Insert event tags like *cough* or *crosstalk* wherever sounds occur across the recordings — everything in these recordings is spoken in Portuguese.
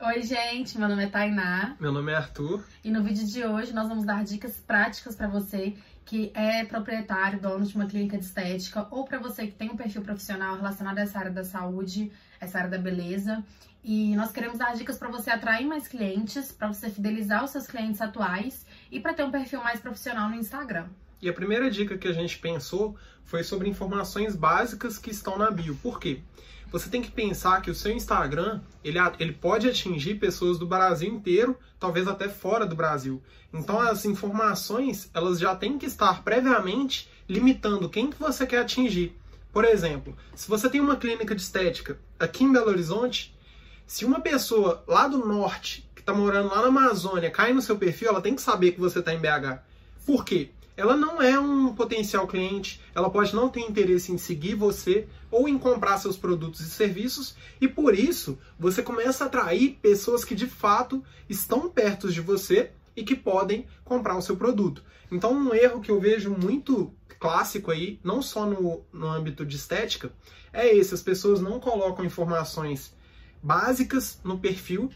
Oi, gente, meu nome é Tainá. Meu nome é Arthur. E no vídeo de hoje nós vamos dar dicas práticas para você que é proprietário, dono de uma clínica de estética, ou para você que tem um perfil profissional relacionado a essa área da saúde, essa área da beleza. E nós queremos dar dicas para você atrair mais clientes, para você fidelizar os seus clientes atuais e para ter um perfil mais profissional no Instagram. E a primeira dica que a gente pensou foi sobre informações básicas que estão na bio. Por quê? Você tem que pensar que o seu Instagram ele, ele pode atingir pessoas do Brasil inteiro, talvez até fora do Brasil. Então as informações elas já têm que estar previamente limitando quem que você quer atingir. Por exemplo, se você tem uma clínica de estética aqui em Belo Horizonte, se uma pessoa lá do norte que está morando lá na Amazônia cai no seu perfil, ela tem que saber que você está em BH. Por quê? Ela não é um potencial cliente, ela pode não ter interesse em seguir você ou em comprar seus produtos e serviços, e por isso você começa a atrair pessoas que de fato estão perto de você e que podem comprar o seu produto. Então, um erro que eu vejo muito clássico aí, não só no, no âmbito de estética, é esse: as pessoas não colocam informações básicas no perfil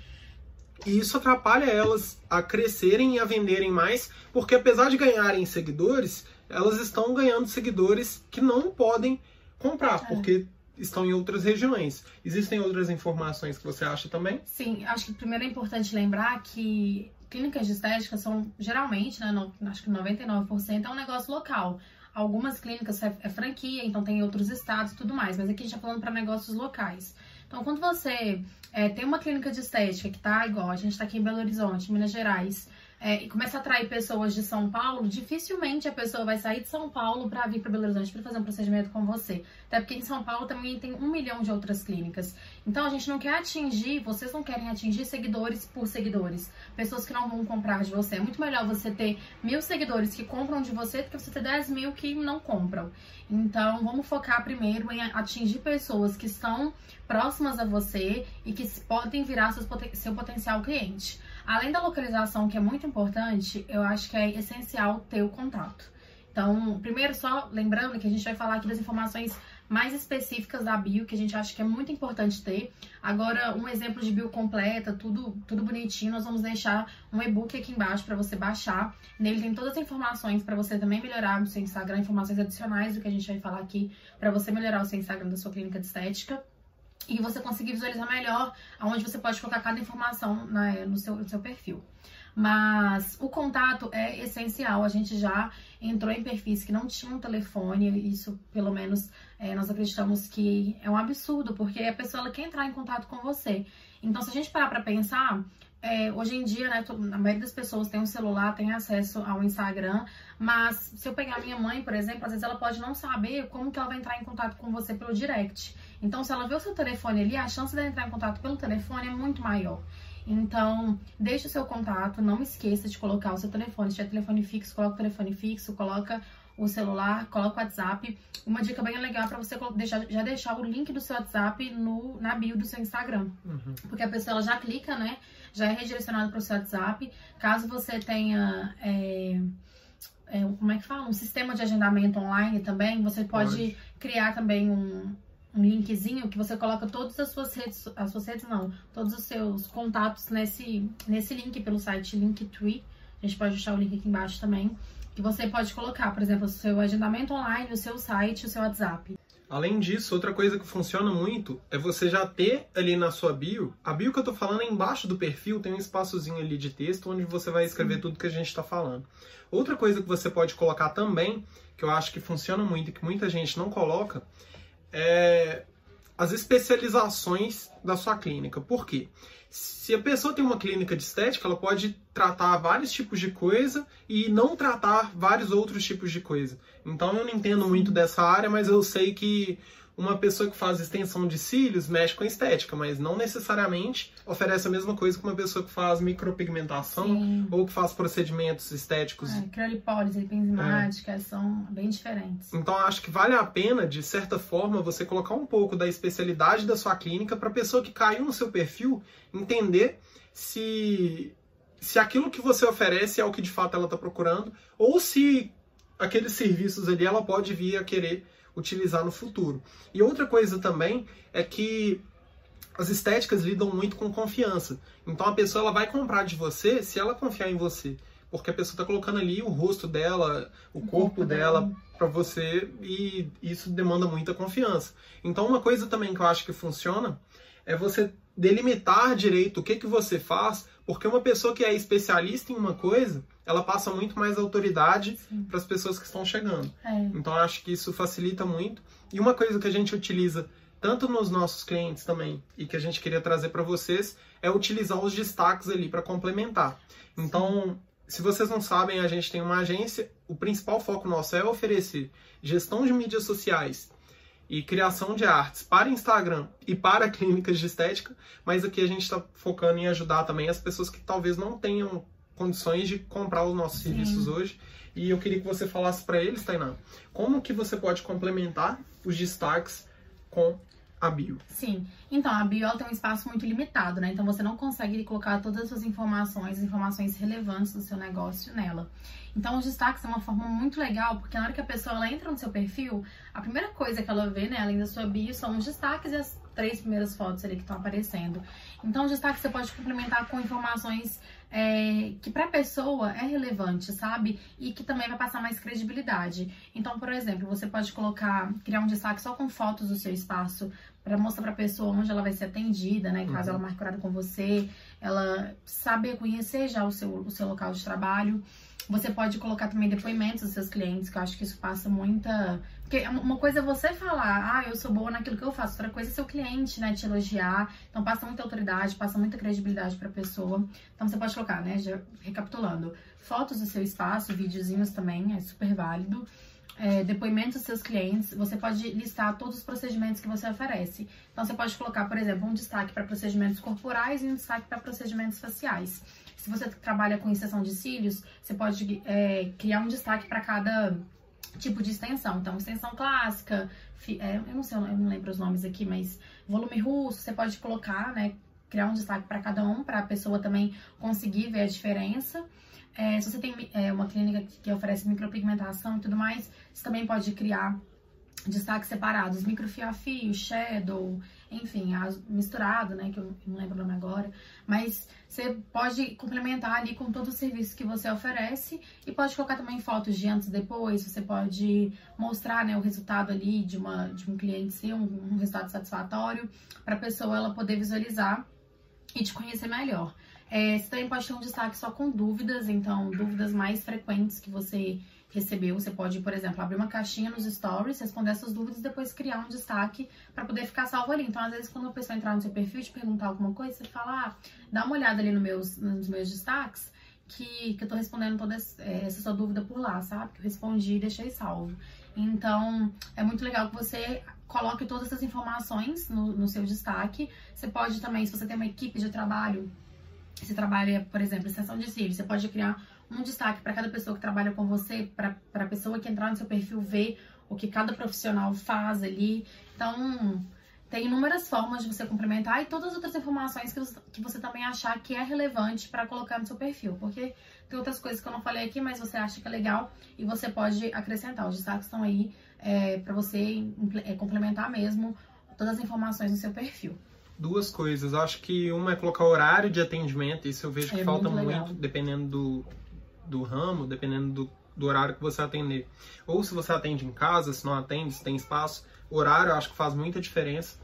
e isso atrapalha elas a crescerem e a venderem mais, porque apesar de ganharem seguidores, elas estão ganhando seguidores que não podem comprar, é. porque estão em outras regiões. Existem outras informações que você acha também? Sim, acho que primeiro é importante lembrar que clínicas de estética são geralmente, né, acho que 99% é um negócio local. Algumas clínicas é, é franquia, então tem outros estados e tudo mais, mas aqui a gente está falando para negócios locais. Então, quando você é, tem uma clínica de estética que tá igual, a gente tá aqui em Belo Horizonte, Minas Gerais, é, e começa a atrair pessoas de São Paulo, dificilmente a pessoa vai sair de São Paulo para vir para Belo Horizonte para fazer um procedimento com você. Até porque em São Paulo também tem um milhão de outras clínicas. Então a gente não quer atingir, vocês não querem atingir seguidores por seguidores, pessoas que não vão comprar de você. É muito melhor você ter mil seguidores que compram de você do que você ter 10 mil que não compram. Então vamos focar primeiro em atingir pessoas que estão próximas a você e que podem virar seu potencial cliente. Além da localização, que é muito importante, eu acho que é essencial ter o contato. Então, primeiro, só lembrando que a gente vai falar aqui das informações mais específicas da bio, que a gente acha que é muito importante ter. Agora, um exemplo de bio completa, tudo, tudo bonitinho, nós vamos deixar um e-book aqui embaixo para você baixar. Nele tem todas as informações para você também melhorar o seu Instagram, informações adicionais do que a gente vai falar aqui, para você melhorar o seu Instagram da sua clínica de estética e você conseguir visualizar melhor aonde você pode colocar cada informação né, no, seu, no seu perfil. Mas o contato é essencial. A gente já entrou em perfis que não tinham telefone, isso pelo menos é, nós acreditamos que é um absurdo, porque a pessoa quer entrar em contato com você. Então, se a gente parar para pensar, é, hoje em dia, né, a maioria das pessoas tem um celular, tem acesso ao Instagram, mas se eu pegar minha mãe, por exemplo, às vezes ela pode não saber como que ela vai entrar em contato com você pelo direct. Então, se ela vê o seu telefone ali, a chance de ela entrar em contato pelo telefone é muito maior. Então, deixe o seu contato, não esqueça de colocar o seu telefone. Se tiver telefone fixo, coloca o telefone fixo, coloca o celular, coloca o WhatsApp. Uma dica bem legal é para você deixar, já deixar o link do seu WhatsApp no, na bio do seu Instagram. Uhum. Porque a pessoa já clica, né? Já é redirecionado para o seu WhatsApp. Caso você tenha. É, é, como é que fala? Um sistema de agendamento online também, você pode, pode. criar também um, um linkzinho que você coloca todas as suas redes, as suas redes não, todos os seus contatos nesse, nesse link pelo site Linktree. A gente pode deixar o link aqui embaixo também. Que você pode colocar, por exemplo, o seu agendamento online, o seu site, o seu WhatsApp. Além disso, outra coisa que funciona muito é você já ter ali na sua bio, a bio que eu tô falando é embaixo do perfil, tem um espaçozinho ali de texto onde você vai escrever Sim. tudo que a gente está falando. Outra coisa que você pode colocar também, que eu acho que funciona muito e que muita gente não coloca, é, as especializações da sua clínica. Por quê? Se a pessoa tem uma clínica de estética, ela pode tratar vários tipos de coisa e não tratar vários outros tipos de coisa. Então eu não entendo muito dessa área, mas eu sei que uma pessoa que faz extensão de cílios mexe com estética, mas não necessariamente oferece a mesma coisa que uma pessoa que faz micropigmentação Sim. ou que faz procedimentos estéticos. É, criolipólise, é. são bem diferentes. Então acho que vale a pena, de certa forma, você colocar um pouco da especialidade da sua clínica para a pessoa que caiu no seu perfil entender se se aquilo que você oferece é o que de fato ela está procurando ou se aqueles serviços ali ela pode vir a querer utilizar no futuro. E outra coisa também é que as estéticas lidam muito com confiança. Então a pessoa ela vai comprar de você se ela confiar em você. Porque a pessoa está colocando ali o rosto dela, o, o corpo, corpo, dela, dela. para você e isso demanda muita confiança. Então uma coisa também que eu acho que funciona é você delimitar direito o que, que você faz, porque uma pessoa que é especialista em uma coisa, ela passa muito mais autoridade para as pessoas que estão chegando. É. Então acho que isso facilita muito. E uma coisa que a gente utiliza tanto nos nossos clientes também e que a gente queria trazer para vocês é utilizar os destaques ali para complementar. Então, se vocês não sabem, a gente tem uma agência, o principal foco nosso é oferecer gestão de mídias sociais e criação de artes para Instagram e para *laughs* clínicas de estética, mas aqui a gente está focando em ajudar também as pessoas que talvez não tenham condições de comprar os nossos Sim. serviços hoje. E eu queria que você falasse para eles, Tainá, como que você pode complementar os destaques com a bio. Sim. Então, a bio tem um espaço muito limitado, né? Então, você não consegue colocar todas as suas informações, informações relevantes do seu negócio nela. Então, os destaques é uma forma muito legal, porque na hora que a pessoa ela entra no seu perfil, a primeira coisa que ela vê, né, além da sua bio, são os destaques e as três primeiras fotos ali que estão aparecendo. Então, os destaques você pode complementar com informações é, que para a pessoa é relevante, sabe? E que também vai passar mais credibilidade. Então, por exemplo, você pode colocar, criar um destaque só com fotos do seu espaço para mostrar para a pessoa onde ela vai ser atendida, né? Caso uhum. ela marque horário com você, ela saber conhecer já o seu, o seu local de trabalho. Você pode colocar também depoimentos dos seus clientes, que eu acho que isso passa muita. Porque uma coisa é você falar, ah, eu sou boa naquilo que eu faço, outra coisa é seu cliente, né, te elogiar. Então passa muita autoridade, passa muita credibilidade pra pessoa. Então você pode colocar, né, já recapitulando, fotos do seu espaço, videozinhos também, é super válido. É, depoimentos dos seus clientes, você pode listar todos os procedimentos que você oferece. Então, você pode colocar, por exemplo, um destaque para procedimentos corporais e um destaque para procedimentos faciais. Se você trabalha com extensão de cílios, você pode é, criar um destaque para cada tipo de extensão. Então, extensão clássica, é, eu não sei, eu não lembro os nomes aqui, mas volume russo, você pode colocar, né? Criar um destaque para cada um, para a pessoa também conseguir ver a diferença. É, se você tem é, uma clínica que oferece micropigmentação e tudo mais, você também pode criar destaques separados, microfio a fio, shadow, enfim, misturado, né, que eu não lembro o nome agora, mas você pode complementar ali com todo o serviço que você oferece e pode colocar também fotos de antes e depois, você pode mostrar, né, o resultado ali de, uma, de um cliente seu, um, um resultado satisfatório, para a pessoa ela poder visualizar e te conhecer melhor. É, você também pode ter um destaque só com dúvidas, então dúvidas mais frequentes que você recebeu. Você pode, por exemplo, abrir uma caixinha nos stories, responder essas dúvidas e depois criar um destaque para poder ficar salvo ali. Então, às vezes, quando a pessoa entrar no seu perfil e te perguntar alguma coisa, você fala, ah, dá uma olhada ali no meus, nos meus destaques, que, que eu tô respondendo toda é, essa sua dúvida por lá, sabe? Que eu respondi e deixei salvo. Então, é muito legal que você coloque todas essas informações no, no seu destaque. Você pode também, se você tem uma equipe de trabalho, você trabalha, por exemplo, sessão de cílios, você pode criar um destaque para cada pessoa que trabalha com você, para a pessoa que entrar no seu perfil ver o que cada profissional faz ali. Então, tem inúmeras formas de você complementar e todas as outras informações que você, que você também achar que é relevante para colocar no seu perfil, porque tem outras coisas que eu não falei aqui, mas você acha que é legal e você pode acrescentar. Os destaques estão aí é, para você é, complementar mesmo todas as informações no seu perfil duas coisas. Acho que uma é colocar horário de atendimento, isso eu vejo que é falta muito, muito, dependendo do, do ramo, dependendo do, do horário que você atender. Ou se você atende em casa, se não atende, se tem espaço, horário eu acho que faz muita diferença.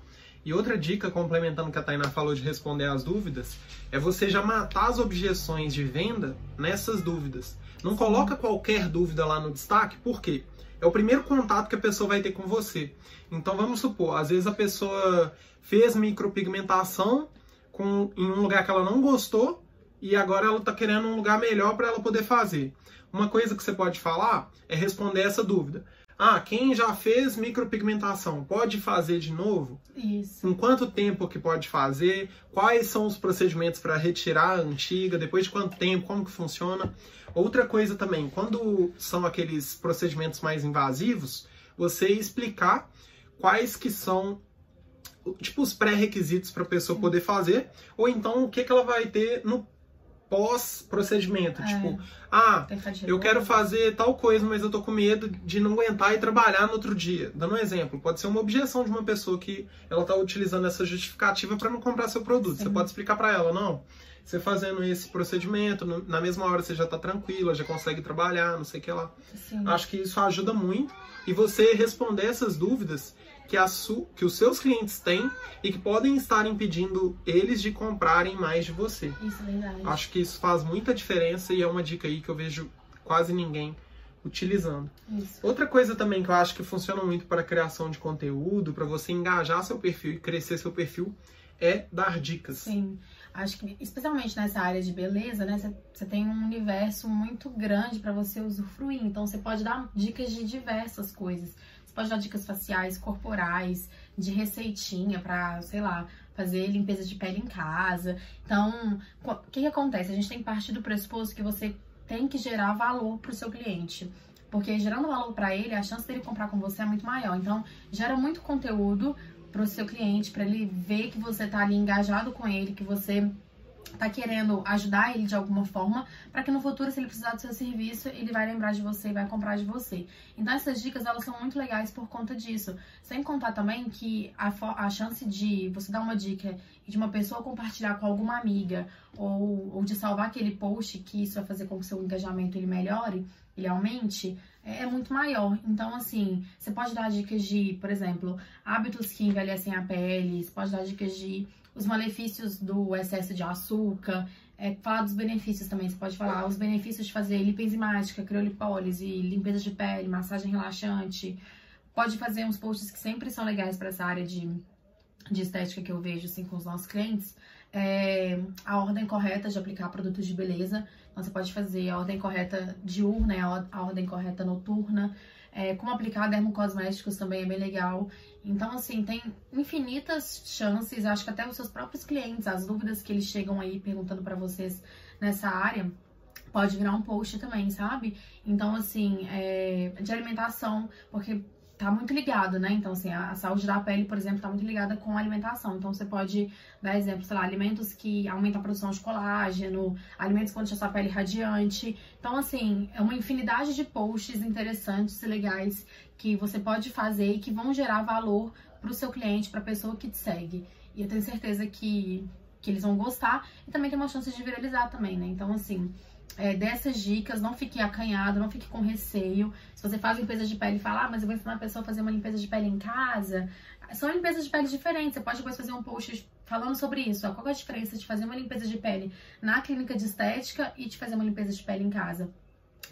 E outra dica, complementando o que a Tainá falou de responder às dúvidas, é você já matar as objeções de venda nessas dúvidas. Não coloca qualquer dúvida lá no destaque, por quê? É o primeiro contato que a pessoa vai ter com você. Então vamos supor, às vezes a pessoa fez micropigmentação com, em um lugar que ela não gostou, e agora ela está querendo um lugar melhor para ela poder fazer. Uma coisa que você pode falar é responder essa dúvida. Ah, quem já fez micropigmentação pode fazer de novo? Isso. Em quanto tempo que pode fazer? Quais são os procedimentos para retirar a antiga? Depois de quanto tempo? Como que funciona? Outra coisa também, quando são aqueles procedimentos mais invasivos, você explicar quais que são tipo os pré-requisitos para a pessoa poder fazer, ou então o que, que ela vai ter no pós-procedimento. É. Tipo, ah, eu quero fazer tal coisa, mas eu tô com medo de não aguentar e trabalhar no outro dia. Dando um exemplo, pode ser uma objeção de uma pessoa que ela tá utilizando essa justificativa para não comprar seu produto. Você Sim. pode explicar para ela, não. Você fazendo esse procedimento, na mesma hora você já tá tranquila, já consegue trabalhar, não sei o que lá. Sim. Acho que isso ajuda muito. E você responder essas dúvidas que, a su, que os seus clientes têm e que podem estar impedindo eles de comprarem mais de você. Isso é verdade. Acho que isso faz muita diferença e é uma dica aí que eu vejo quase ninguém utilizando. Isso. Outra coisa também que eu acho que funciona muito para a criação de conteúdo, para você engajar seu perfil e crescer seu perfil, é dar dicas. Sim. Acho que, especialmente nessa área de beleza, né? Você- tem um universo muito grande para você usufruir. Então, você pode dar dicas de diversas coisas. Você pode dar dicas faciais, corporais, de receitinha para, sei lá, fazer limpeza de pele em casa. Então, o que, que acontece? A gente tem que partir do pressuposto que você tem que gerar valor para o seu cliente. Porque gerando valor para ele, a chance dele comprar com você é muito maior. Então, gera muito conteúdo para o seu cliente, para ele ver que você tá ali engajado com ele, que você tá querendo ajudar ele de alguma forma, para que no futuro, se ele precisar do seu serviço, ele vai lembrar de você e vai comprar de você. Então essas dicas elas são muito legais por conta disso. Sem contar também que a, a chance de você dar uma dica e de uma pessoa compartilhar com alguma amiga ou, ou de salvar aquele post, que isso vai fazer com que o seu engajamento ele melhore, ele aumente, é, é muito maior. Então, assim, você pode dar dicas de, por exemplo, hábitos que envelhecem a pele, você pode dar dicas de os malefícios do excesso de açúcar, é, falar dos benefícios também, você pode falar os benefícios de fazer lipoenzimática, criolipólise, limpeza de pele, massagem relaxante. Pode fazer uns posts que sempre são legais para essa área de, de estética que eu vejo assim com os nossos clientes. É, a ordem correta de aplicar produtos de beleza. Então você pode fazer a ordem correta diurna, a or- a ordem correta noturna. É, como aplicar dermocosméticos também é bem legal. Então, assim, tem infinitas chances, acho que até os seus próprios clientes, as dúvidas que eles chegam aí perguntando pra vocês nessa área, pode virar um post também, sabe? Então, assim, é, de alimentação, porque tá muito ligado, né? Então, assim, a, a saúde da pele, por exemplo, tá muito ligada com a alimentação. Então, você pode dar exemplo, sei lá, alimentos que aumentam a produção de colágeno, alimentos que vão deixar sua pele radiante. Então, assim, é uma infinidade de posts interessantes e legais que você pode fazer e que vão gerar valor para o seu cliente, para a pessoa que te segue. E eu tenho certeza que, que eles vão gostar e também tem uma chance de viralizar também, né? Então, assim, é, dessas dicas, não fique acanhado, não fique com receio. Se você faz limpeza de pele e fala, ah, mas eu vou ensinar a pessoa a fazer uma limpeza de pele em casa, são limpezas de pele diferentes. Você pode depois fazer um post falando sobre isso. ó, Qual é a diferença de fazer uma limpeza de pele na clínica de estética e de fazer uma limpeza de pele em casa?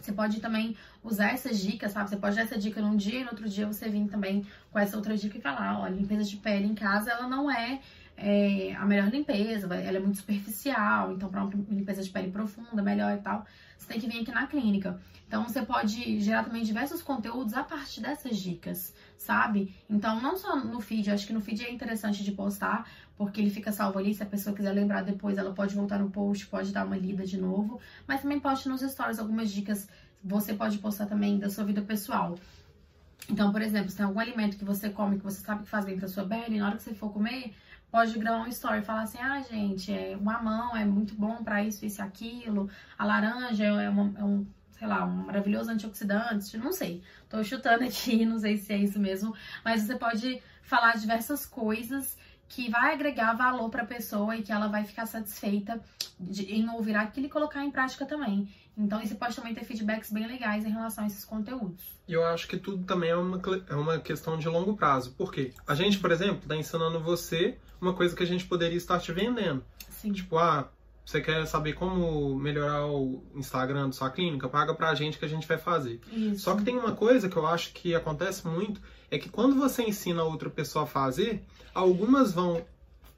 Você pode também usar essas dicas, sabe? Você pode dar essa dica num dia e no outro dia você vir também com essa outra dica e falar, ó, limpeza de pele em casa, ela não é, é, a melhor limpeza, ela é muito superficial, então para uma limpeza de pele profunda, melhor e tal, você tem que vir aqui na clínica. Então você pode gerar também diversos conteúdos a partir dessas dicas, sabe? Então não só no feed, eu acho que no feed é interessante de postar, porque ele fica salvo ali, se a pessoa quiser lembrar depois, ela pode voltar no post, pode dar uma lida de novo, mas também poste nos stories algumas dicas, você pode postar também da sua vida pessoal. Então, por exemplo, se tem algum alimento que você come que você sabe que faz bem pra sua pele, na hora que você for comer, pode gravar um story e falar assim: ah, gente, é, o mamão é muito bom pra isso, isso e aquilo, a laranja é, uma- é um, sei lá, um maravilhoso antioxidante, não sei. Tô chutando aqui, *laughs* não sei se é isso mesmo, mas você pode falar diversas coisas que vai agregar valor pra pessoa e que ela vai ficar satisfeita de- em ouvir aquilo e colocar em prática também. Então, você pode também ter feedbacks bem legais em relação a esses conteúdos. E eu acho que tudo também é uma, é uma questão de longo prazo. Por quê? A gente, por exemplo, está ensinando você uma coisa que a gente poderia estar te vendendo. Sim. Tipo, ah, você quer saber como melhorar o Instagram da sua clínica? Paga pra gente que a gente vai fazer. Isso. Só que tem uma coisa que eu acho que acontece muito, é que quando você ensina outra pessoa a fazer, algumas vão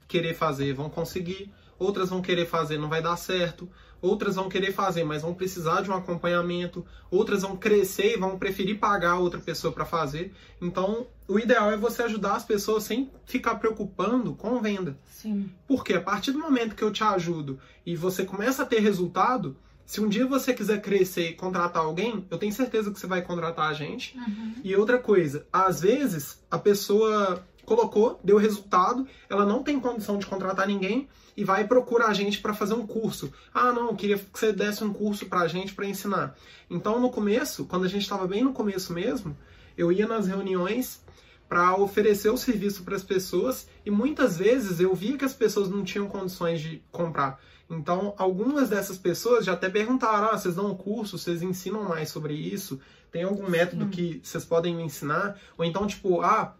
querer fazer, vão conseguir, outras vão querer fazer, não vai dar certo, outras vão querer fazer, mas vão precisar de um acompanhamento, outras vão crescer e vão preferir pagar outra pessoa para fazer. Então, o ideal é você ajudar as pessoas sem ficar preocupando com venda. Sim. Porque a partir do momento que eu te ajudo e você começa a ter resultado, se um dia você quiser crescer e contratar alguém, eu tenho certeza que você vai contratar a gente. Uhum. E outra coisa, às vezes a pessoa colocou, deu resultado, ela não tem condição de contratar ninguém e vai procurar a gente para fazer um curso. Ah, não, eu queria que você desse um curso para a gente para ensinar. Então, no começo, quando a gente estava bem no começo mesmo, eu ia nas reuniões para oferecer o serviço para as pessoas e muitas vezes eu via que as pessoas não tinham condições de comprar. Então, algumas dessas pessoas já até perguntaram: ah, vocês dão um curso, vocês ensinam mais sobre isso? Tem algum método que vocês podem me ensinar? Ou então, tipo, ah,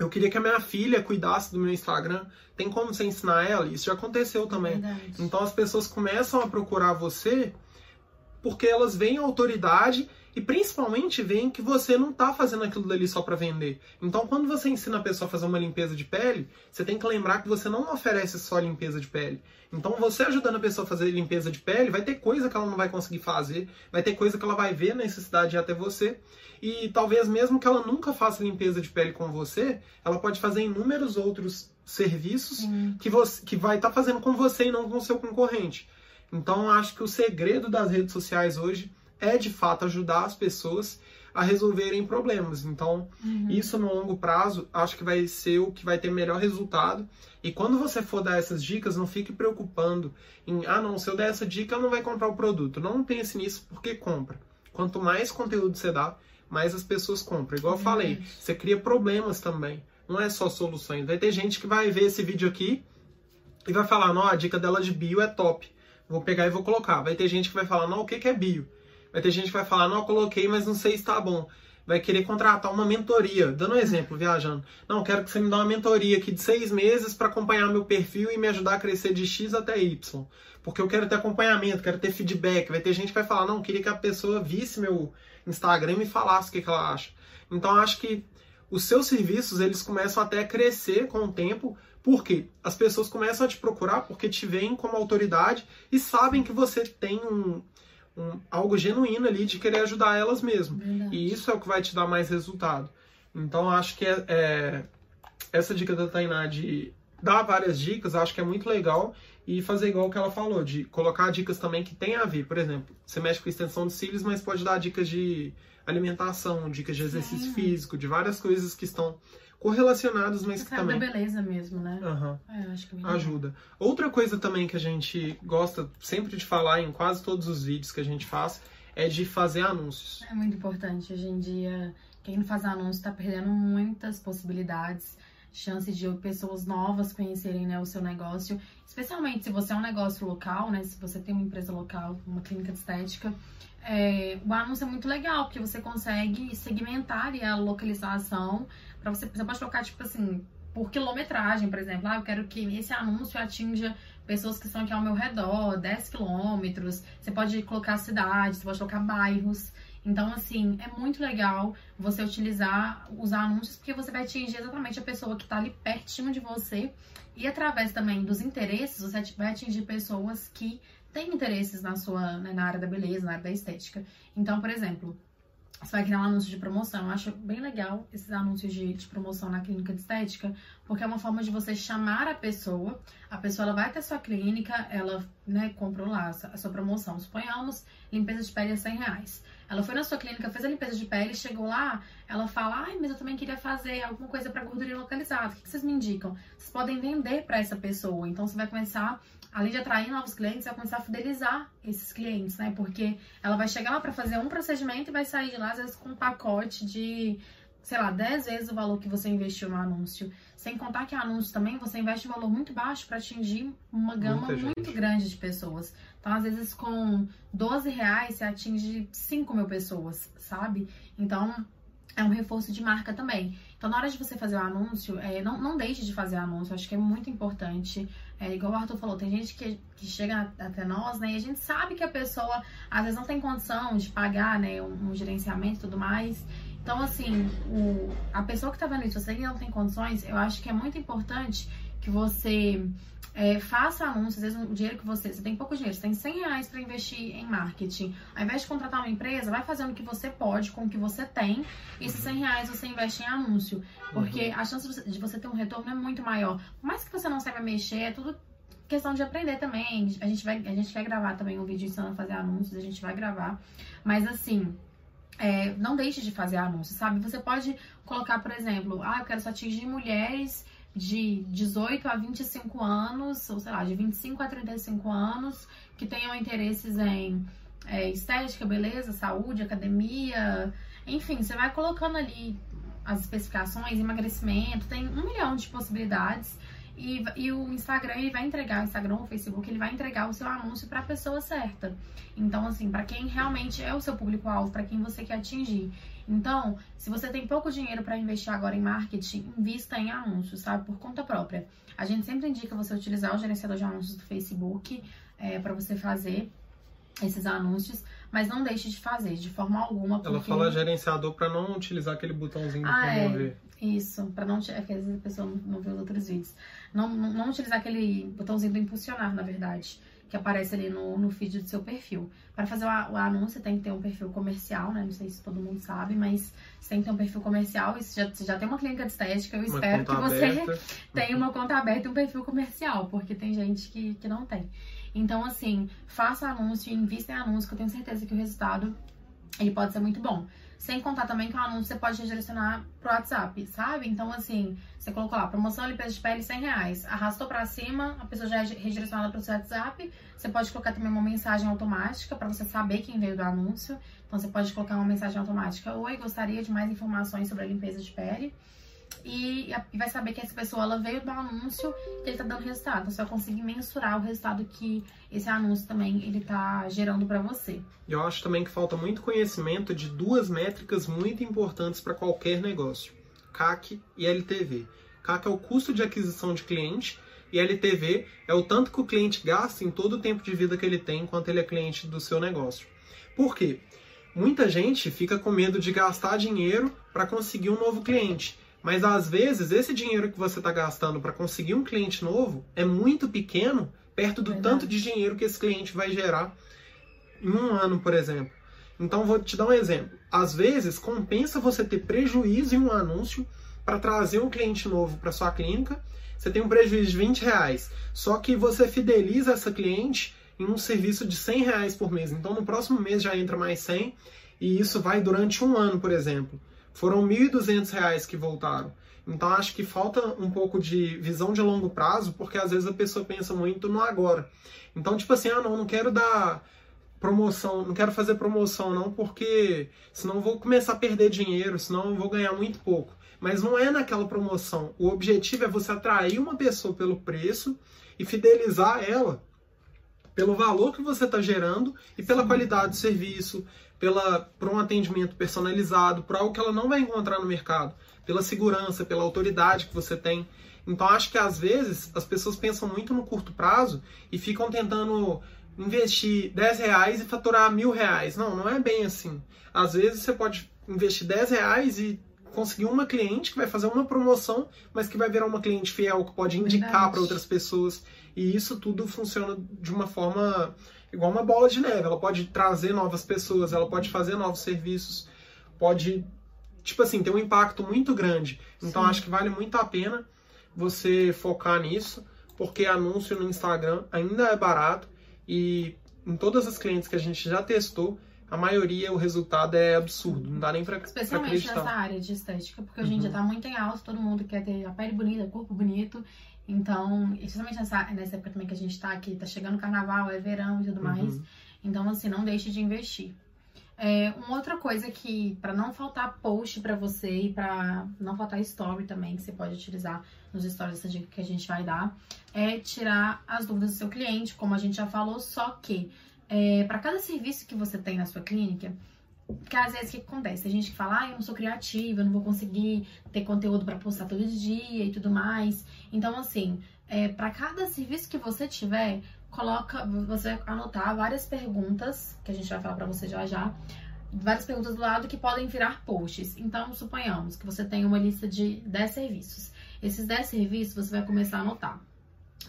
eu queria que a minha filha cuidasse do meu Instagram. Tem como você ensinar ela? Isso já aconteceu também. É então as pessoas começam a procurar você porque elas veem a autoridade e principalmente veem que você não está fazendo aquilo dali só para vender. Então, quando você ensina a pessoa a fazer uma limpeza de pele, você tem que lembrar que você não oferece só limpeza de pele. Então, você ajudando a pessoa a fazer limpeza de pele, vai ter coisa que ela não vai conseguir fazer, vai ter coisa que ela vai ver necessidade até você. E talvez mesmo que ela nunca faça limpeza de pele com você, ela pode fazer inúmeros outros serviços que, você, que vai estar tá fazendo com você e não com o seu concorrente. Então, acho que o segredo das redes sociais hoje é de fato ajudar as pessoas a resolverem problemas. Então, uhum. isso no longo prazo, acho que vai ser o que vai ter melhor resultado. E quando você for dar essas dicas, não fique preocupando em, ah, não, se eu der essa dica, ela não vai comprar o produto. Não pense nisso porque compra. Quanto mais conteúdo você dá, mais as pessoas compram. Igual eu falei, você cria problemas também. Não é só soluções. Vai ter gente que vai ver esse vídeo aqui e vai falar, não, a dica dela de bio é top. Vou pegar e vou colocar. Vai ter gente que vai falar, não, o que é bio? Vai ter gente que vai falar, não, coloquei, mas não sei se está bom. Vai querer contratar uma mentoria. Dando um exemplo, viajando. Não, quero que você me dê uma mentoria aqui de seis meses para acompanhar meu perfil e me ajudar a crescer de X até Y. Porque eu quero ter acompanhamento, quero ter feedback. Vai ter gente que vai falar, não, queria que a pessoa visse meu Instagram e me falasse o que, que ela acha. Então, acho que os seus serviços, eles começam até a crescer com o tempo, porque as pessoas começam a te procurar porque te veem como autoridade e sabem que você tem um, um, algo genuíno ali de querer ajudar elas mesmo. Verdade. E isso é o que vai te dar mais resultado. Então acho que é, é, essa dica da Tainá de dar várias dicas, acho que é muito legal. E fazer igual o que ela falou, de colocar dicas também que tem a ver. Por exemplo, você mexe com extensão de cílios, mas pode dar dicas de alimentação, dicas de exercício Sim. físico, de várias coisas que estão correlacionados, mas que também. da beleza mesmo, né? Uhum. É, acho que Ajuda. Outra coisa também que a gente gosta sempre de falar em quase todos os vídeos que a gente faz é de fazer anúncios. É muito importante. Hoje em dia, quem não faz anúncio está perdendo muitas possibilidades, chance de pessoas novas conhecerem né, o seu negócio. Especialmente se você é um negócio local, né? Se você tem uma empresa local, uma clínica de estética. É, o anúncio é muito legal, porque você consegue segmentar a localização para você, você pode colocar, tipo assim, por quilometragem, por exemplo. Ah, eu quero que esse anúncio atinja pessoas que estão aqui ao meu redor, 10 quilômetros. Você pode colocar cidades, você pode colocar bairros. Então, assim, é muito legal você utilizar, usar anúncios, porque você vai atingir exatamente a pessoa que está ali pertinho de você. E através também dos interesses, você vai atingir pessoas que têm interesses na sua, né, na área da beleza, na área da estética. Então, por exemplo, você vai criar um anúncio de promoção. Eu acho bem legal esses anúncios de, de, promoção na clínica de estética, porque é uma forma de você chamar a pessoa. A pessoa ela vai até a sua clínica, ela né, comprou lá a sua promoção. Suponhamos, limpeza de pele é 100 reais. Ela foi na sua clínica, fez a limpeza de pele, chegou lá, ela fala: Ai, mas eu também queria fazer alguma coisa para gordura localizada. O que vocês me indicam? Vocês podem vender para essa pessoa. Então você vai começar além de atrair novos clientes, vai começar a fidelizar esses clientes, né? Porque ela vai chegar lá para fazer um procedimento e vai sair de lá, às vezes, com um pacote de, sei lá, 10 vezes o valor que você investiu no anúncio. Sem contar que anúncio também você investe um valor muito baixo para atingir uma gama muito grande de pessoas. Então, às vezes, com 12 reais você atinge 5 mil pessoas, sabe? Então, é um reforço de marca também. Então, na hora de você fazer o anúncio, é, não, não deixe de fazer anúncio, acho que é muito importante. É, igual o Arthur falou, tem gente que, que chega até nós, né, e a gente sabe que a pessoa às vezes não tem condição de pagar, né, um, um gerenciamento e tudo mais. Então, assim, o, a pessoa que tá vendo isso, você que não tem condições, eu acho que é muito importante que você é, faça anúncios, às vezes o dinheiro que você, você tem pouco dinheiro, você tem 100 reais para investir em marketing. Ao invés de contratar uma empresa, vai fazendo o que você pode com o que você tem. E esses 100 reais você investe em anúncio. Porque uhum. a chance de você ter um retorno é muito maior. Por mais que você não saiba mexer, é tudo questão de aprender também. A gente, vai, a gente quer gravar também um vídeo ensinando a fazer anúncios, a gente vai gravar. Mas assim, é, não deixe de fazer anúncios, sabe? Você pode colocar, por exemplo, ah, eu quero só atingir mulheres de 18 a 25 anos, ou sei lá, de 25 a 35 anos, que tenham interesses em é, estética, beleza, saúde, academia, enfim, você vai colocando ali as especificações, emagrecimento, tem um milhão de possibilidades. E, e, o Instagram ele vai entregar, o Instagram ou o Facebook, ele vai entregar o seu anúncio para a pessoa certa. Então, assim, para quem realmente é o seu público-alvo, para quem você quer atingir. Então, se você tem pouco dinheiro para investir agora em marketing, invista em anúncios, sabe? Por conta própria. A gente sempre indica você utilizar o gerenciador de anúncios do Facebook é, para você fazer esses anúncios, mas não deixe de fazer de forma alguma. Porque... Ela fala gerenciador para não utilizar aquele botãozinho ah, é. promover. É. Isso, para não. É que às vezes a pessoa não, não vê os outros vídeos. Não, não, não, utilizar aquele botãozinho do impulsionar, na verdade, que aparece ali no, no feed do seu perfil. Para fazer o, o anúncio, tem que ter um perfil comercial, né? Não sei se todo mundo sabe, mas você tem que ter um perfil comercial. E você já, você já tem uma clínica de estética, eu uma espero que você aberta. *laughs* tenha uma conta aberta e um perfil comercial, porque tem gente que, que não tem. Então, assim, faça anúncio, invista em anúncio, que eu tenho certeza que o resultado ele pode ser muito bom. Sem contar também que o anúncio você pode redirecionar pro WhatsApp, sabe? Então, assim, você colocou lá, promoção limpeza de pele 100 reais. Arrastou pra cima, a pessoa já é redirecionada pro seu WhatsApp. Você pode colocar também uma mensagem automática para você saber quem veio do anúncio. Então, você pode colocar uma mensagem automática. Oi, gostaria de mais informações sobre a limpeza de pele e, e vai saber que essa pessoa ela veio do anúncio que ele tá dando resultado. Você vai conseguir mensurar o resultado que esse anúncio também ele tá gerando para você. Eu acho também que falta muito conhecimento de duas métricas muito importantes para qualquer negócio: CAC e LTV. CAC é o custo de aquisição de cliente e LTV é o tanto que o cliente gasta em todo o tempo de vida que ele tem enquanto ele é cliente do seu negócio. Por quê? Muita gente fica com medo de gastar dinheiro para conseguir um novo cliente. Mas às vezes esse dinheiro que você está gastando para conseguir um cliente novo é muito pequeno perto do Verdade. tanto de dinheiro que esse cliente vai gerar em um ano, por exemplo. Então vou te dar um exemplo. Às vezes compensa você ter prejuízo em um anúncio para trazer um cliente novo para sua clínica. Você tem um prejuízo de 20 reais, só que você fideliza essa cliente em um serviço de 100 reais por mês. Então no próximo mês já entra mais 100 e isso vai durante um ano, por exemplo. Foram R$ 1.200 que voltaram. Então acho que falta um pouco de visão de longo prazo, porque às vezes a pessoa pensa muito no agora. Então, tipo assim, ah, não, não quero dar promoção, não quero fazer promoção não, porque senão eu vou começar a perder dinheiro, senão eu vou ganhar muito pouco. Mas não é naquela promoção. O objetivo é você atrair uma pessoa pelo preço e fidelizar ela pelo valor que você está gerando e pela qualidade do serviço, pela, por um atendimento personalizado, por algo que ela não vai encontrar no mercado, pela segurança, pela autoridade que você tem. Então acho que às vezes as pessoas pensam muito no curto prazo e ficam tentando investir 10 reais e faturar mil reais. Não, não é bem assim. Às vezes você pode investir 10 reais e conseguir uma cliente que vai fazer uma promoção, mas que vai virar uma cliente fiel, que pode indicar para outras pessoas. E isso tudo funciona de uma forma igual uma bola de neve. Ela pode trazer novas pessoas, ela pode fazer novos serviços, pode, tipo assim, ter um impacto muito grande. Então Sim. acho que vale muito a pena você focar nisso, porque anúncio no Instagram ainda é barato e em todas as clientes que a gente já testou, a maioria, o resultado é absurdo, não dá nem pra, Especialmente pra nessa área de estética, porque hoje em uhum. dia tá muito em alta, todo mundo quer ter a pele bonita, corpo bonito. Então, especialmente nessa, nessa época também que a gente tá aqui, tá chegando o carnaval, é verão e tudo mais. Uhum. Então, assim, não deixe de investir. É, uma outra coisa que, para não faltar post para você e para não faltar story também, que você pode utilizar nos stories essa dica que a gente vai dar, é tirar as dúvidas do seu cliente, como a gente já falou, só que é, para cada serviço que você tem na sua clínica, porque às vezes o que acontece? A gente que fala, ah, eu não sou criativa, eu não vou conseguir ter conteúdo para postar todo dia e tudo mais. Então, assim, é, para cada serviço que você tiver, coloca, você anotar várias perguntas, que a gente vai falar para você já já, várias perguntas do lado que podem virar posts. Então, suponhamos que você tem uma lista de 10 serviços. Esses 10 serviços você vai começar a anotar.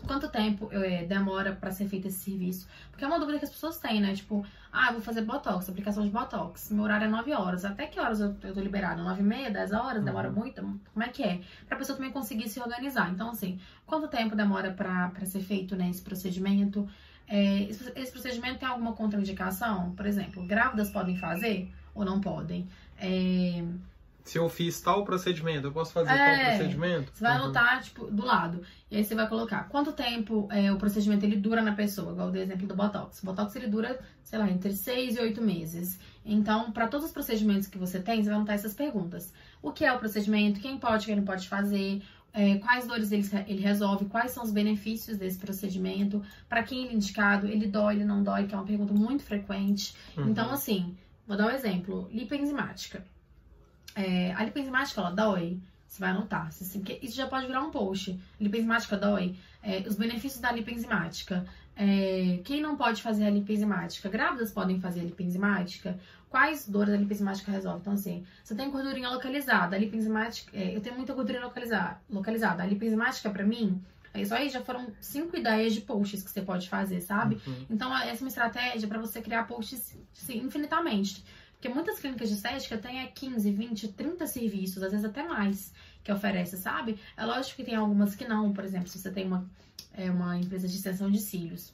Quanto tempo é, demora para ser feito esse serviço? Porque é uma dúvida que as pessoas têm, né? Tipo, ah, vou fazer Botox, aplicação de Botox. Meu horário é 9 horas. Até que horas eu, eu tô liberada? 9 e meia, 10 horas? Demora uhum. muito? Como é que é? Pra pessoa também conseguir se organizar. Então, assim, quanto tempo demora para ser feito né, esse procedimento? É, esse, esse procedimento tem alguma contraindicação? Por exemplo, grávidas podem fazer ou não podem? É, se eu fiz tal procedimento, eu posso fazer É, tal procedimento? Você vai Uhum. anotar, tipo, do lado. E aí você vai colocar quanto tempo é, o procedimento ele dura na pessoa, igual do exemplo do Botox. O Botox ele dura, sei lá, entre 6 e 8 meses. Então, para todos os procedimentos que você tem, você vai anotar essas perguntas. O que é o procedimento? Quem pode, quem não pode fazer? É, quais dores ele, ele resolve? Quais são os benefícios desse procedimento? Para quem ele é indicado? Ele dói, ele não dói? Que é uma pergunta muito frequente. Uhum. Então, assim, vou dar um exemplo. Lipoenzimática. É, a lipoenzimática, ela dói? Você vai anotar. Você- assim, porque isso já pode virar um post. Lipoenzimática dói? É, os benefícios da lipoenzimática. É, quem não pode fazer a lipoenzimática? Grávidas podem fazer a lipoenzimática? Quais dores a lipoenzimática resolve? Então, assim, você tem gordurinha localizada. A lipoenzimática... é, eu tenho muita gordurinha localizada. localizada. A lipoenzimática, pra mim... é Isso aí já foram cinco ideias de posts que você pode fazer, sabe? Uhum. Então, essa é uma estratégia para você criar posts assim, infinitamente. Porque muitas clínicas de estética têm é, 15, 20, 30 serviços, às vezes até mais, que oferece, sabe? É lógico que tem algumas que não. Por exemplo, se você tem uma, é, uma empresa de extensão de cílios.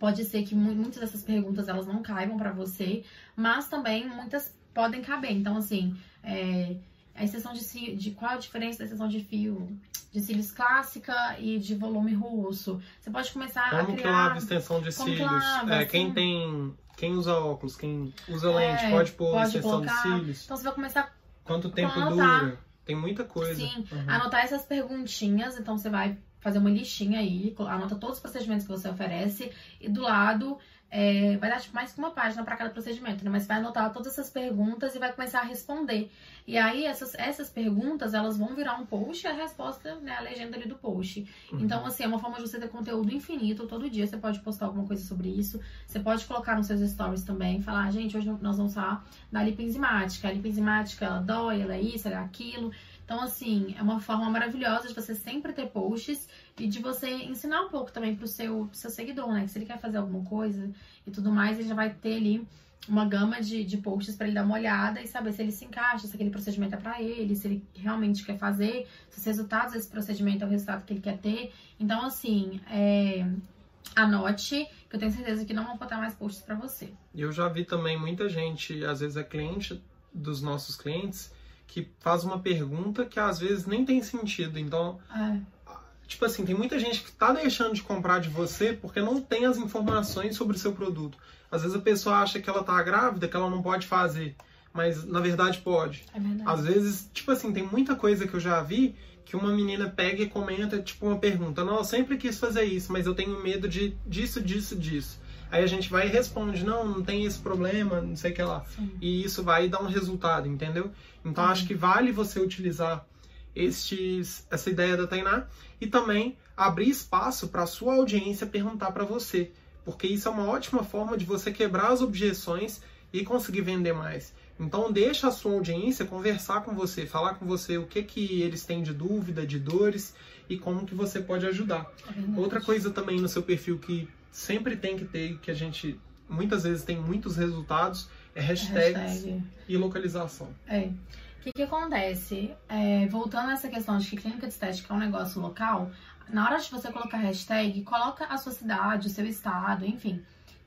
Pode ser que mu- muitas dessas perguntas elas não caibam para você, mas também muitas podem caber. Então, assim, é, a extensão de cílios, de qual a diferença da extensão de fio de cílios clássica e de volume russo? Você pode começar a Como criar... que lava extensão de Como que cílios? lava, É, quem assim? tem. Quem usa óculos, quem usa lente, É, pode pôr pode extensão de colocar. cílios. Então você vai começar Quanto tempo anotar. dura? Tem muita coisa. Sim, Uhum. anotar essas perguntinhas. Então você vai fazer uma listinha aí, anota todos os procedimentos que você oferece e do lado é, vai dar tipo, mais que uma página para cada procedimento, né? Mas vai anotar todas essas perguntas e vai começar a responder. E aí essas, essas perguntas elas vão virar um post e a resposta, né, a legenda ali do post. Uhum. Então, assim, é uma forma de você ter conteúdo infinito. Todo dia você pode postar alguma coisa sobre isso. Você pode colocar nos seus stories também. Falar, gente, hoje nós vamos falar da lipoenzimática. A lipoenzimática, ela dói, ela é isso, ela é aquilo. Então, assim, é uma forma maravilhosa de você sempre ter posts e de você ensinar um pouco também pro seu, pro seu seguidor, né? Que se ele quer fazer alguma coisa e tudo mais, ele já vai ter ali uma gama de, de posts para ele dar uma olhada e saber se ele se encaixa, se aquele procedimento é para ele, se ele realmente quer fazer, se os resultados desse procedimento é o resultado que ele quer ter. Então, assim, é, anote, que eu tenho certeza que não vão faltar mais posts para você. E eu já vi também muita gente, às vezes é cliente dos nossos clientes, que faz uma pergunta que às vezes nem tem sentido. Então, É, tipo assim, tem muita gente que tá deixando de comprar de você porque não tem as informações sobre o seu produto. Às vezes a pessoa acha que ela tá grávida, que ela não pode fazer, mas na verdade pode. é verdade. Às vezes, tipo assim, tem muita coisa que eu já vi que uma menina pega e comenta, tipo, uma pergunta. Não, eu sempre quis fazer isso, mas eu tenho medo de disso, disso, disso. Aí a gente vai e responde, não, não tem esse problema, não sei o que lá. Sim. E isso vai dar um resultado, entendeu? Então Uhum. acho que vale você utilizar estes, essa ideia da Tainá e também abrir espaço para a sua audiência perguntar para você. Porque isso é uma ótima forma de você quebrar as objeções e conseguir vender mais. Então deixa a sua audiência conversar com você, falar com você o que que eles têm de dúvida, de dores e como que você pode ajudar. É. Outra coisa também no seu perfil que sempre tem que ter, que a gente muitas vezes tem muitos resultados, é hashtags Hashtag. e localização. É. O que, que acontece? É, voltando a essa questão de que clínica de estética é um negócio local, na hora de você colocar hashtag, coloca a sua cidade, o seu estado, enfim.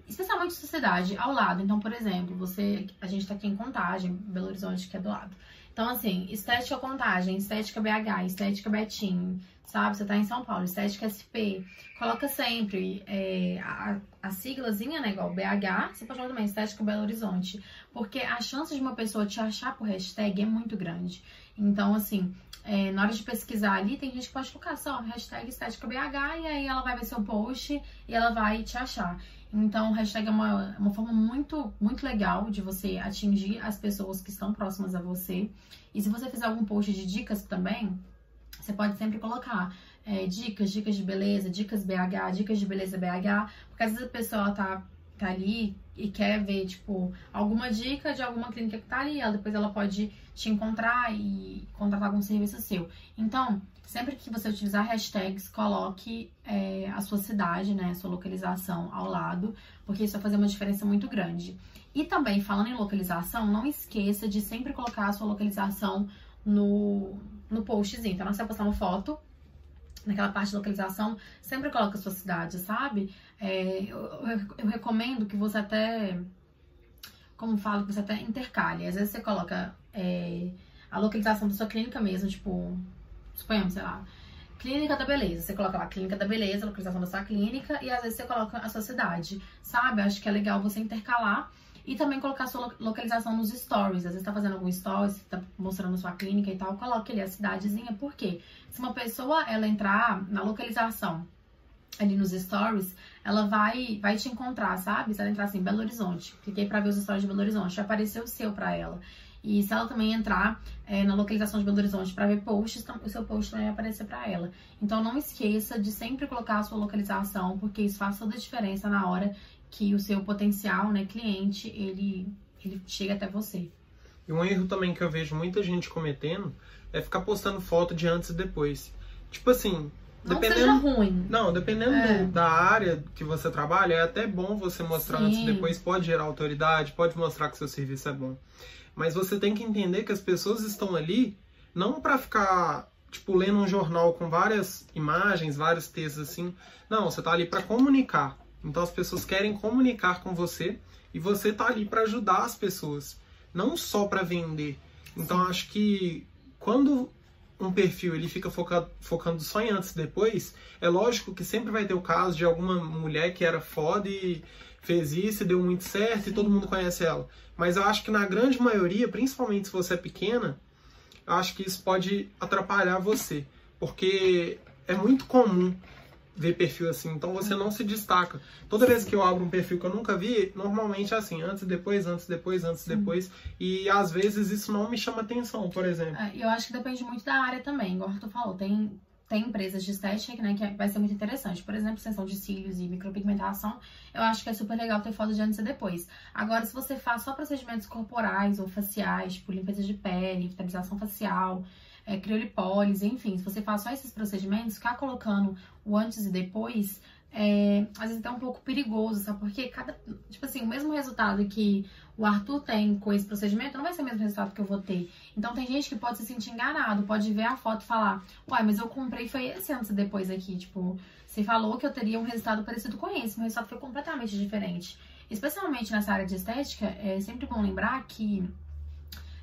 Especialmente a sua cidade, ao lado. Então, por exemplo, você. A gente tá aqui em Contagem, Belo Horizonte, que é do lado. Então, assim, estética Contagem, estética BH, estética Betim, sabe? Você tá em São Paulo, estética SP. Coloca sempre é, a, a siglazinha, né? Igual BH, você pode colocar também estética Belo Horizonte. Porque a chance de uma pessoa te achar por hashtag é muito grande. Então, assim, é, na hora de pesquisar ali, tem gente que pode colocar só hashtag estética BH e aí ela vai ver seu post e ela vai te achar. Então, hashtag é uma, uma forma muito, muito legal de você atingir as pessoas que estão próximas a você. E se você fizer algum post de dicas também, você pode sempre colocar é, dicas, dicas de beleza, dicas BH, dicas de beleza BH, porque às vezes a pessoa tá, tá ali e quer ver, tipo, alguma dica de alguma clínica que tá ali, ela, depois ela pode te encontrar e contratar algum serviço seu. Então, sempre que você utilizar hashtags, coloque é, a sua cidade, né, a sua localização ao lado, porque isso vai fazer uma diferença muito grande. E também, falando em localização, não esqueça de sempre colocar a sua localização no, no postzinho. Então, você postar uma foto, naquela parte de localização, sempre coloca a sua cidade, sabe? É, eu, eu, eu, recomendo que você até, como falo, que você até intercale. Às vezes você coloca é, a localização da sua clínica mesmo, tipo, suponhamos, sei lá, clínica da beleza. Você coloca lá clínica da beleza, localização da sua clínica, e às vezes você coloca a sua cidade, sabe? Acho que é legal você intercalar. E também colocar sua localização nos stories. Às vezes tá fazendo algum stories, tá mostrando sua clínica e tal, coloque ali a cidadezinha. Por quê? Se uma pessoa ela entrar na localização ali nos stories, ela vai vai te encontrar, sabe? Se ela entrar assim, Belo Horizonte, cliquei para ver os stories de Belo Horizonte, vai aparecer o seu para ela. E se ela também entrar é, na localização de Belo Horizonte para ver posts, o seu post também vai aparecer para ela. Então não esqueça de sempre colocar a sua localização, porque isso faz toda a diferença na hora que o seu potencial, né, cliente, ele, ele chega até você. E um erro também que eu vejo muita gente cometendo é ficar postando foto de antes e depois. Tipo assim, não dependendo, ruim. Não, dependendo é. do, da área que você trabalha, é até bom você mostrar Sim. antes e depois, pode gerar autoridade, pode mostrar que seu serviço é bom. Mas você tem que entender que as pessoas estão ali não para ficar tipo lendo um jornal com várias imagens, vários textos assim. Não, você tá ali para comunicar. Então as pessoas querem comunicar com você e você tá ali para ajudar as pessoas, não só para vender. Então acho que quando um perfil ele fica focado, focando só em antes e depois, é lógico que sempre vai ter o caso de alguma mulher que era foda e fez isso e deu muito certo Sim. e todo mundo conhece ela. Mas eu acho que na grande maioria, principalmente se você é pequena, eu acho que isso pode atrapalhar você. Porque é muito comum ver perfil assim, então você não se destaca. Toda vez que eu abro um perfil que eu nunca vi, normalmente é assim, antes, depois, antes, depois, antes, Sim. depois. E às vezes isso não me chama atenção, por exemplo. É, eu acho que depende muito da área também, igual tu falou. Tem, tem empresas de estética, né, que vai ser muito interessante. Por exemplo, extensão de cílios e micropigmentação, eu acho que é super legal ter foto de antes e depois. Agora, se você faz só procedimentos corporais ou faciais, tipo limpeza de pele, vitalização facial, é, criolipólise, enfim, se você faz só esses procedimentos, ficar colocando o antes e depois, é, às vezes é um pouco perigoso, sabe? Porque cada, tipo assim, o mesmo resultado que o Arthur tem com esse procedimento não vai ser o mesmo resultado que eu vou ter. Então tem gente que pode se sentir enganado, pode ver a foto e falar, uai, mas eu comprei foi esse antes e depois aqui, tipo, você falou que eu teria um resultado parecido com esse, o resultado foi completamente diferente. Especialmente nessa área de estética, é sempre bom lembrar que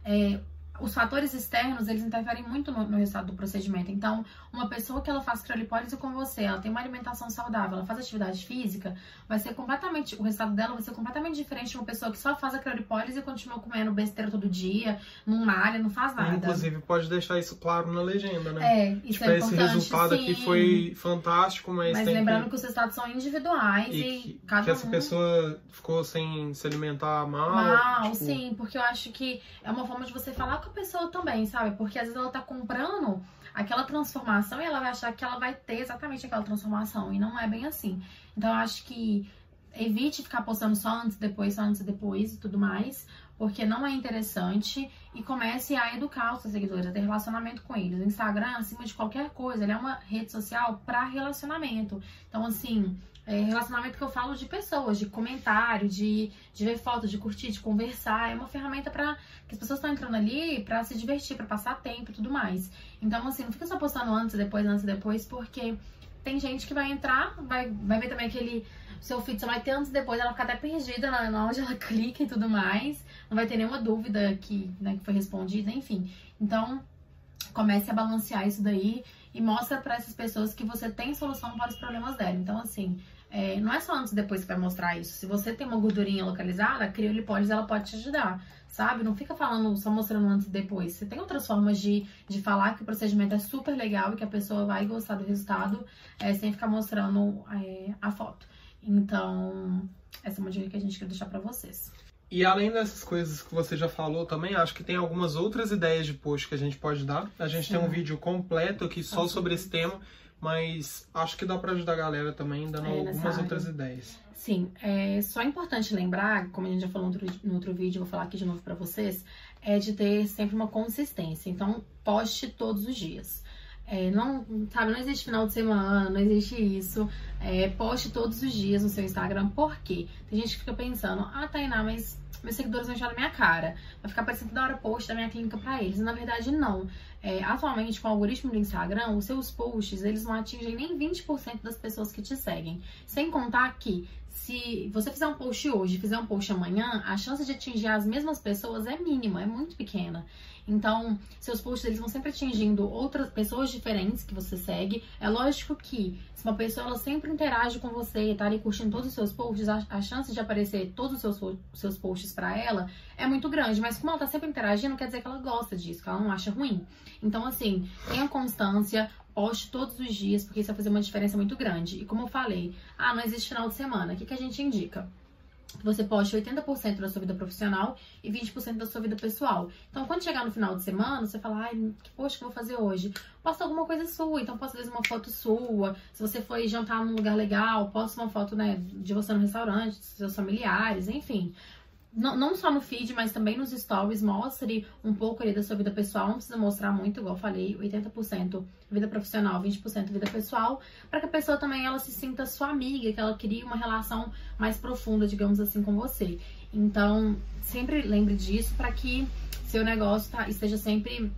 é, os fatores externos, eles interferem muito no, no, resultado do procedimento. Então, uma pessoa que ela faz criolipólise com você, ela tem uma alimentação saudável, ela faz atividade física, vai ser completamente, o resultado dela vai ser completamente diferente de uma pessoa que só faz a criolipólise e continua comendo besteira todo dia, não malha, não faz nada. Inclusive, pode deixar isso claro na legenda, né? É, isso tipo, é esse resultado sim. aqui foi fantástico, mas Mas lembrando que... que... os resultados são individuais e, e que, cada que essa pessoa ficou sem se alimentar mal. Mal, tipo... sim, porque eu acho que é uma forma de você falar pessoa também, sabe? Porque às vezes ela tá comprando aquela transformação e ela vai achar que ela vai ter exatamente aquela transformação. E não é bem assim. Então eu acho que evite ficar postando só antes, depois, só antes, depois e tudo mais. Porque não é interessante. E comece a educar os seus seguidores, a ter relacionamento com eles. O Instagram, acima de qualquer coisa, ele é uma rede social para relacionamento. Então, assim, é, relacionamento que eu falo de pessoas, de comentário, de, de ver fotos, de curtir, de conversar. É uma ferramenta para que as pessoas estão entrando ali para se divertir, para passar tempo e tudo mais. Então, assim, não fica só postando antes, depois, antes, depois, porque tem gente que vai entrar, vai, vai ver também aquele seu feed só vai ter antes e depois, ela fica até perdida na, na onde ela *laughs* clica e tudo mais. Não vai ter nenhuma dúvida que, né, que foi respondida, enfim. Então, comece a balancear isso daí e mostra para essas pessoas que você tem solução para os problemas dela. Então, assim, é, não é só antes e depois que vai mostrar isso. Se você tem uma gordurinha localizada, a criolipólise ela pode te ajudar, sabe? Não fica falando, só mostrando antes e depois. Você tem outras formas de, de falar que o procedimento é super legal e que a pessoa vai gostar do resultado é, sem ficar mostrando é, a foto. Então, essa é uma dica que a gente quer deixar para vocês. E além dessas coisas que você já falou também, acho que tem algumas outras ideias de post que a gente pode dar. A gente Sim. tem um vídeo completo aqui só sobre esse tema mas acho que dá para ajudar a galera também, dando é, algumas outras ideias. Sim, é só importante lembrar, como a gente já falou no outro, no outro vídeo, vou falar aqui de novo para vocês, é de ter sempre uma consistência. Então, poste todos os dias. É, não, sabe, não existe final de semana, não existe isso. É, poste todos os dias no seu Instagram. Por quê? Tem gente que fica pensando, ah, Tainá, mas meus seguidores vão encher na minha cara. Vai ficar parecendo toda hora post da minha clínica pra eles. Na verdade, não. É, atualmente, com o algoritmo do Instagram, os seus posts, eles não atingem nem 20% das pessoas que te seguem. Sem contar que se você fizer um post hoje e fizer um post amanhã, a chance de atingir as mesmas pessoas é mínima, é muito pequena. Então, seus posts eles vão sempre atingindo outras pessoas diferentes que você segue. É lógico que se uma pessoa ela sempre interage com você e tá ali curtindo todos os seus posts, a, a chance de aparecer todos os seus, seus posts para ela é muito grande. Mas como ela tá sempre interagindo, quer dizer que ela gosta disso, que ela não acha ruim. Então, assim, tenha constância, poste todos os dias, porque isso vai fazer uma diferença muito grande. E como eu falei, ah, não existe final de semana. O que, que a gente indica? Você poste 80% da sua vida profissional e 20% da sua vida pessoal. Então, quando chegar no final de semana, você fala, ai, que post que eu vou fazer hoje? Posta alguma coisa sua, então posta às vezes uma foto sua. Se você foi jantar num lugar legal, posta uma foto, né, de você no restaurante, dos seus familiares, enfim não, não só no feed, mas também nos stories, mostre um pouco ali da sua vida pessoal. Não precisa mostrar muito, igual eu falei, 80% vida profissional, 20% vida pessoal, para que a pessoa também ela se sinta sua amiga, que ela crie uma relação mais profunda, digamos assim, com você. Então, sempre lembre disso para que seu negócio tá, esteja sempre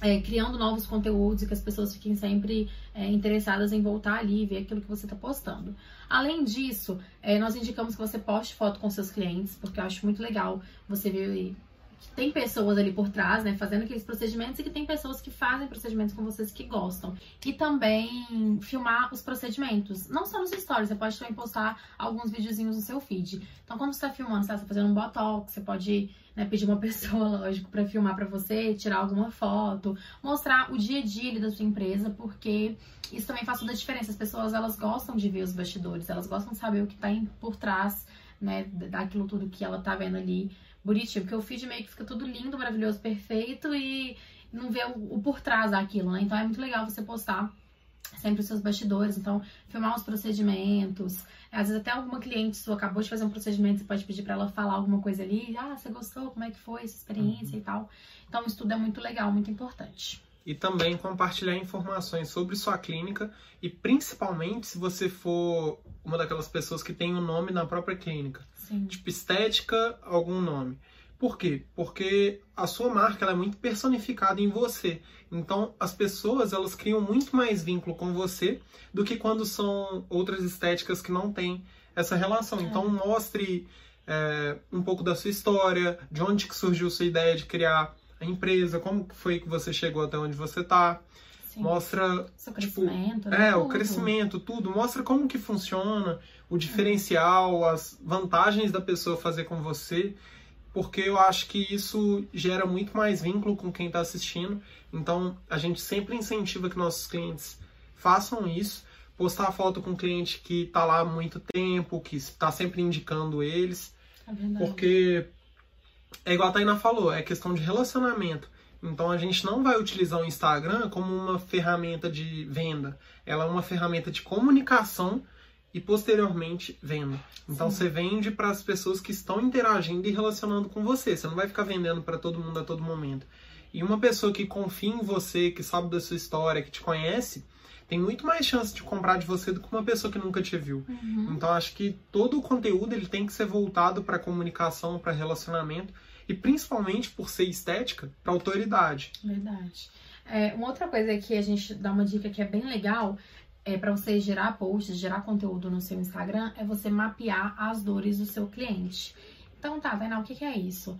é, criando novos conteúdos e que as pessoas fiquem sempre é, interessadas em voltar ali e ver aquilo que você está postando. Além disso, é, nós indicamos que você poste foto com seus clientes, porque eu acho muito legal você ver tem pessoas ali por trás, né, fazendo aqueles procedimentos e que tem pessoas que fazem procedimentos com vocês que gostam. E também filmar os procedimentos, não só nos stories, você pode também postar alguns videozinhos no seu feed. Então, quando você tá filmando, você tá fazendo um botox, você pode né, pedir uma *laughs* pessoa, lógico, para filmar para você, tirar alguma foto, mostrar o dia a dia da sua empresa, porque isso também faz toda a diferença. As pessoas, elas gostam de ver os bastidores, elas gostam de saber o que tá por trás, né, daquilo tudo que ela tá vendo ali bonitinho, porque o feed meio que fica tudo lindo, maravilhoso, perfeito e não vê o, o por trás daquilo, né? Então é muito legal você postar sempre os seus bastidores, então filmar os procedimentos. Às vezes até alguma cliente sua acabou de fazer um procedimento, você pode pedir para ela falar alguma coisa ali, ah, você gostou, como é que foi essa experiência uhum. e tal. Então isso tudo é muito legal, muito importante. E também compartilhar informações sobre sua clínica e principalmente se você for uma daquelas pessoas que tem o um nome na própria clínica. Sim. Tipo, estética, algum nome. Por quê? Porque a sua marca ela é muito personificada em você. Então, as pessoas elas criam muito mais vínculo com você do que quando são outras estéticas que não têm essa relação. É. Então, mostre é, um pouco da sua história, de onde que surgiu sua ideia de criar a empresa, como foi que você chegou até onde você está. Mostra Seu tipo, crescimento, né? é, tudo. o crescimento, tudo. Mostra como que funciona, o diferencial, as vantagens da pessoa fazer com você, porque eu acho que isso gera muito mais vínculo com quem está assistindo. Então, a gente sempre incentiva que nossos clientes façam isso, postar foto com um cliente que está lá há muito tempo, que está sempre indicando eles, é porque é igual a Taina falou, é questão de relacionamento. Então a gente não vai utilizar o Instagram como uma ferramenta de venda. Ela é uma ferramenta de comunicação e posteriormente venda. Então Sim. você vende para as pessoas que estão interagindo e relacionando com você. Você não vai ficar vendendo para todo mundo a todo momento. E uma pessoa que confia em você, que sabe da sua história, que te conhece, tem muito mais chance de comprar de você do que uma pessoa que nunca te viu. Uhum. Então acho que todo o conteúdo ele tem que ser voltado para comunicação, para relacionamento e principalmente por ser estética, para autoridade. Verdade. É, uma outra coisa que a gente dá uma dica que é bem legal é para você gerar posts, gerar conteúdo no seu Instagram, é você mapear as dores do seu cliente. Então tá, Tainá, o que, que é isso?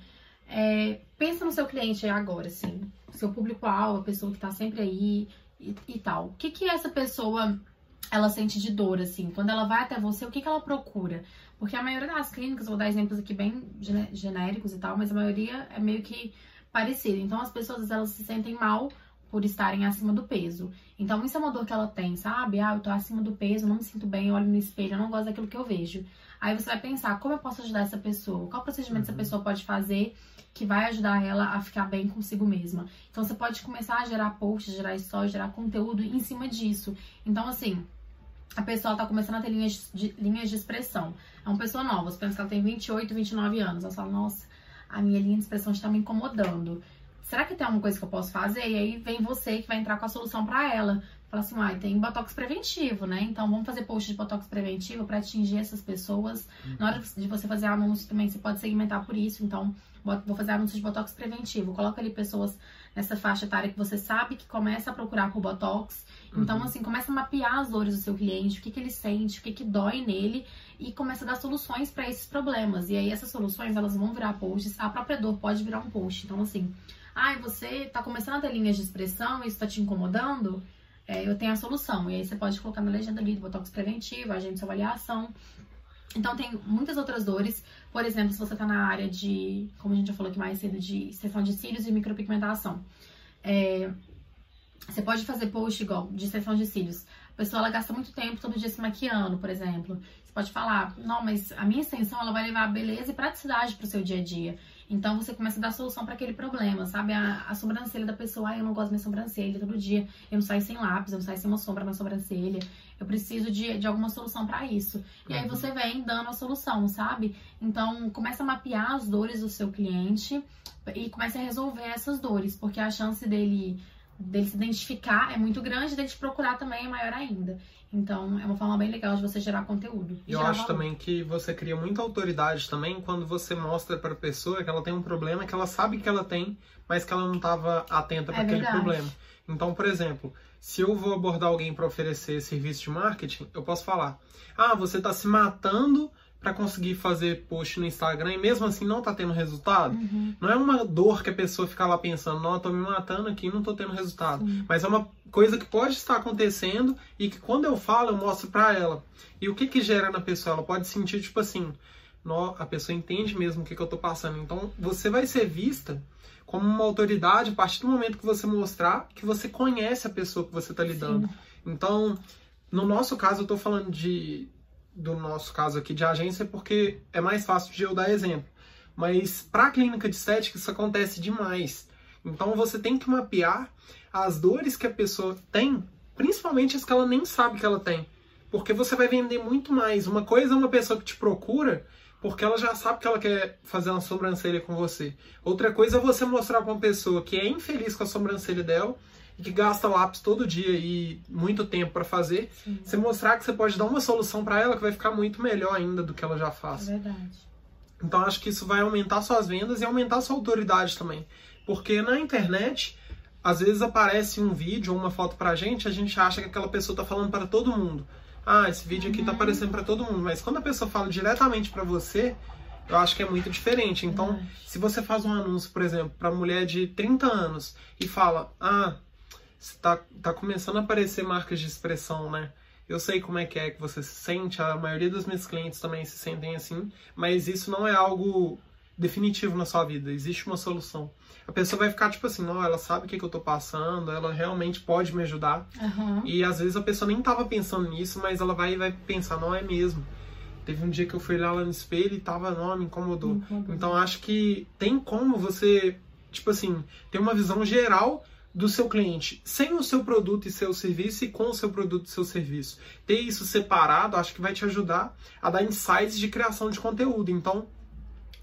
É, pensa no seu cliente agora, assim, seu público-alvo, a pessoa que tá sempre aí e, e, tal. O que que essa pessoa ela sente de dor, assim? Quando ela vai até você, o que que ela procura? Porque a maioria das clínicas, vou dar exemplos aqui bem genéricos e tal, mas a maioria é meio que parecida. Então as pessoas elas se sentem mal por estarem acima do peso. Então isso é uma dor que ela tem, sabe? Ah, eu tô acima do peso, não me sinto bem, eu olho no espelho, eu não gosto daquilo que eu vejo. Aí você vai pensar, como eu posso ajudar essa pessoa? Qual procedimento uhum. essa pessoa pode fazer que vai ajudar ela a ficar bem consigo mesma? Então você pode começar a gerar posts, gerar stories, gerar conteúdo em cima disso. Então assim, a pessoa tá começando a ter linhas de, linhas de expressão. É uma pessoa nova, você pensa que ela tem 28, 29 anos. Ela fala, nossa, a minha linha de expressão está me incomodando. Será que tem alguma coisa que eu posso fazer? E aí vem você que vai entrar com a solução para ela. Fala assim, ah, tem botox preventivo, né? Então vamos fazer post de botox preventivo para atingir essas pessoas. Uhum. Na hora de você fazer anúncio também, você pode segmentar por isso. Então, vou fazer anúncio de botox preventivo. Coloca ali pessoas nessa faixa etária que você sabe que começa a procurar por botox. Então, uhum. assim, começa a mapear as dores do seu cliente, o que, que ele sente, o que, que dói nele e começa a dar soluções para esses problemas. E aí, essas soluções, elas vão virar posts. A própria dor pode virar um post. Então, assim, ai, você tá começando a ter linhas de expressão, isso tá te incomodando? é, eu tenho a solução. E aí você pode colocar na legenda ali Botox preventivo, agente de avaliação. Então tem muitas outras dores. Por exemplo, se você tá na área de, como a gente já falou aqui mais cedo, de extensão de cílios e micropigmentação. É, você pode fazer post igual de extensão de cílios. A pessoa ela gasta muito tempo todo dia se maquiando, por exemplo. Você pode falar, não, mas a minha extensão ela vai levar beleza e praticidade pro seu dia a dia. Então você começa a dar solução para aquele problema, sabe? A, a, sobrancelha da pessoa, ah, eu não gosto da minha sobrancelha todo dia, eu não saio sem lápis, eu não saio sem uma sombra na sobrancelha, eu preciso de, de alguma solução para isso. E aí você vem dando a solução, sabe? Então começa a mapear as dores do seu cliente e começa a resolver essas dores, porque a chance dele dele se identificar é muito grande, dele te procurar também é maior ainda. Então, é uma forma bem legal de você gerar conteúdo. Eu gerar acho valor. também que você cria muita autoridade também quando você mostra para a pessoa que ela tem um problema que ela sabe que ela tem, mas que ela não estava atenta para é aquele verdade. problema. Então, por exemplo, se eu vou abordar alguém para oferecer serviço de marketing, eu posso falar: "Ah, você está se matando para conseguir fazer post no Instagram e mesmo assim não tá tendo resultado. Uhum. Não é uma dor que a pessoa fica lá pensando, não, eu tô me matando aqui e não tô tendo resultado. Sim. Mas é uma coisa que pode estar acontecendo e que quando eu falo, eu mostro para ela. E o que que gera na pessoa? Ela pode sentir, tipo assim, a pessoa entende mesmo o que, que eu tô passando. Então, você vai ser vista como uma autoridade a partir do momento que você mostrar que você conhece a pessoa que você tá lidando. Sim. Então, no nosso caso, eu tô falando de do nosso caso aqui de agência porque é mais fácil de eu dar exemplo. Mas para clínica de estética isso acontece demais. Então você tem que mapear as dores que a pessoa tem, principalmente as que ela nem sabe que ela tem. Porque você vai vender muito mais. Uma coisa é uma pessoa que te procura porque ela já sabe que ela quer fazer uma sobrancelha com você. Outra coisa é você mostrar para uma pessoa que é infeliz com a sobrancelha dela que gasta lápis todo dia e muito tempo para fazer, Sim. você mostrar que você pode dar uma solução para ela que vai ficar muito melhor ainda do que ela já faz. É verdade. Então acho que isso vai aumentar suas vendas e aumentar sua autoridade também. Porque na internet, às vezes aparece um vídeo ou uma foto pra gente, a gente acha que aquela pessoa tá falando para todo mundo. Ah, esse vídeo aqui tá uhum. aparecendo para todo mundo, mas quando a pessoa fala diretamente para você, eu acho que é muito diferente. Então, se você faz um anúncio, por exemplo, para mulher de 30 anos e fala: "Ah, está tá começando a aparecer marcas de expressão, né? Eu sei como é que é que você se sente, a maioria dos meus clientes também se sentem assim, mas isso não é algo definitivo na sua vida, existe uma solução. A pessoa vai ficar tipo assim, não, ela sabe o que, que eu tô passando, ela realmente pode me ajudar. Uhum. E às vezes a pessoa nem tava pensando nisso, mas ela vai vai pensar, não é mesmo. Teve um dia que eu fui lá no espelho e tava, não, me incomodou. Uhum. Então acho que tem como você, tipo assim, ter uma visão geral do seu cliente sem o seu produto e seu serviço e com o seu produto e seu serviço. Ter isso separado acho que vai te ajudar a dar insights de criação de conteúdo. Então,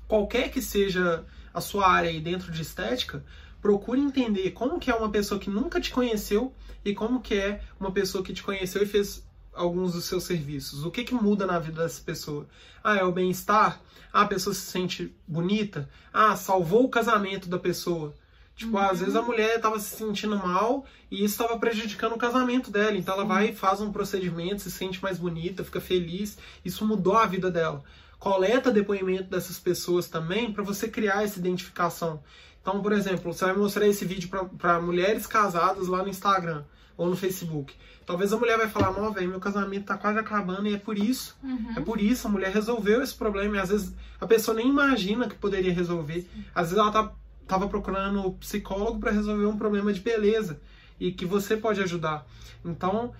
qualquer que seja a sua área aí dentro de estética, procure entender como que é uma pessoa que nunca te conheceu e como que é uma pessoa que te conheceu e fez alguns dos seus serviços. O que que muda na vida dessa pessoa? Ah, é o bem-estar? Ah, a pessoa se sente bonita? Ah, salvou o casamento da pessoa? Tipo, uhum. às vezes a mulher estava se sentindo mal e isso estava prejudicando o casamento dela. Então ela uhum. vai e faz um procedimento, se sente mais bonita, fica feliz. Isso mudou a vida dela. Coleta depoimento dessas pessoas também para você criar essa identificação. Então, por exemplo, você vai mostrar esse vídeo para mulheres casadas lá no Instagram ou no Facebook. Talvez a mulher vai falar, não, velho, meu casamento tá quase acabando e é por isso. Uhum. É por isso, a mulher resolveu esse problema. E às vezes a pessoa nem imagina que poderia resolver. Às vezes ela tá estava procurando psicólogo para resolver um problema de beleza e que você pode ajudar. Então,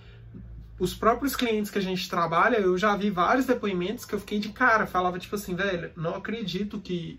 os próprios clientes que a gente trabalha, eu já vi vários depoimentos que eu fiquei de cara, falava tipo assim, velho, não acredito que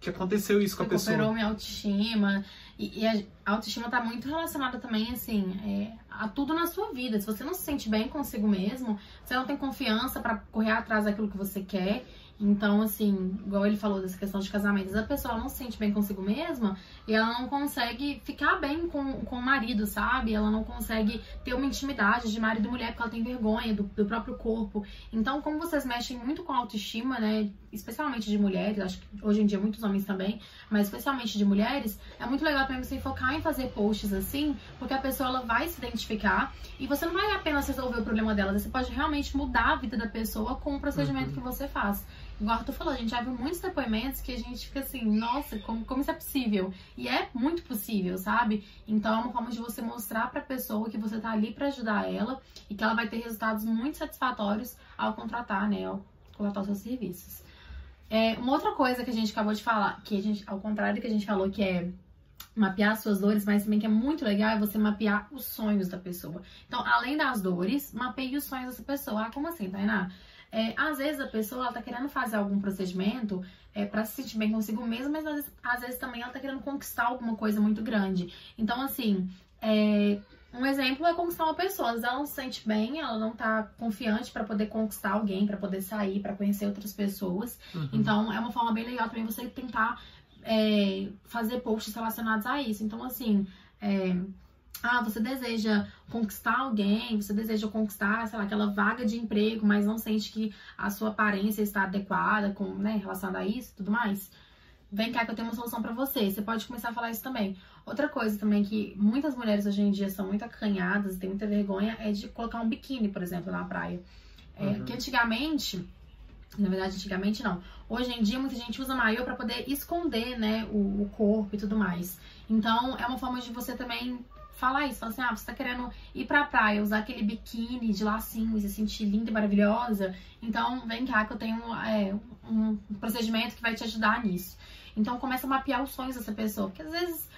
que aconteceu isso com a pessoa. Recuperou minha autoestima. E, e, a autoestima está muito relacionada também, assim, é, a tudo na sua vida. Se você não se sente bem consigo mesmo, você não tem confiança para correr atrás daquilo que você quer. Então, assim, igual ele falou dessa questão de casamentos, a pessoa não se sente bem consigo mesma e ela não consegue ficar bem com, com o marido, sabe? Ela não consegue ter uma intimidade de marido e mulher porque ela tem vergonha do, do próprio corpo. Então, como vocês mexem muito com a autoestima, né? Especialmente de mulheres, acho que hoje em dia muitos homens também, mas especialmente de mulheres, é muito legal também você focar em fazer posts assim, porque a pessoa ela vai se identificar e você não vai apenas resolver o problema dela, você pode realmente mudar a vida da pessoa com o procedimento uhum. que você faz. Igual tu falou, a gente já viu muitos depoimentos que a gente fica assim, nossa, como, como isso é possível? E é muito possível, sabe? Então é uma forma de você mostrar pra pessoa que você tá ali para ajudar ela e que ela vai ter resultados muito satisfatórios ao contratar, né? Ao contratar os seus serviços. É, uma outra coisa que a gente acabou de falar, que a gente, ao contrário do que a gente falou, que é mapear suas dores, mas também que é muito legal é você mapear os sonhos da pessoa. Então, além das dores, mapeie os sonhos dessa pessoa. Ah, como assim, Tainá? É, às vezes a pessoa ela tá querendo fazer algum procedimento é, para se sentir bem consigo mesma, mas às vezes, às vezes, também ela tá querendo conquistar alguma coisa muito grande. Então, assim, é, um exemplo é conquistar uma pessoa. Às vezes ela não se sente bem, ela não tá confiante para poder conquistar alguém, para poder sair, para conhecer outras pessoas. Uhum. Então, é uma forma bem legal também você tentar é, fazer posts relacionados a isso. Então, assim, é, ah, você deseja conquistar alguém, você deseja conquistar, sei lá, aquela vaga de emprego, mas não sente que a sua aparência está adequada com, né, relacionada a isso e tudo mais. Vem cá que eu tenho uma solução para você. Você pode começar a falar isso também. Outra coisa também que muitas mulheres hoje em dia são muito acanhadas, têm muita vergonha, é de colocar um biquíni, por exemplo, na praia. É, uhum. Que antigamente, na verdade, antigamente não. Hoje em dia, muita gente usa maiô para poder esconder, né, o, o, corpo e tudo mais. Então, é uma forma de você também falar isso. Falar assim, ah, você tá querendo ir pra praia, usar aquele biquíni de lacinho e se sentir linda e maravilhosa. Então, vem cá que eu tenho é, um procedimento que vai te ajudar nisso. Então, começa a mapear os sonhos dessa pessoa. Porque às vezes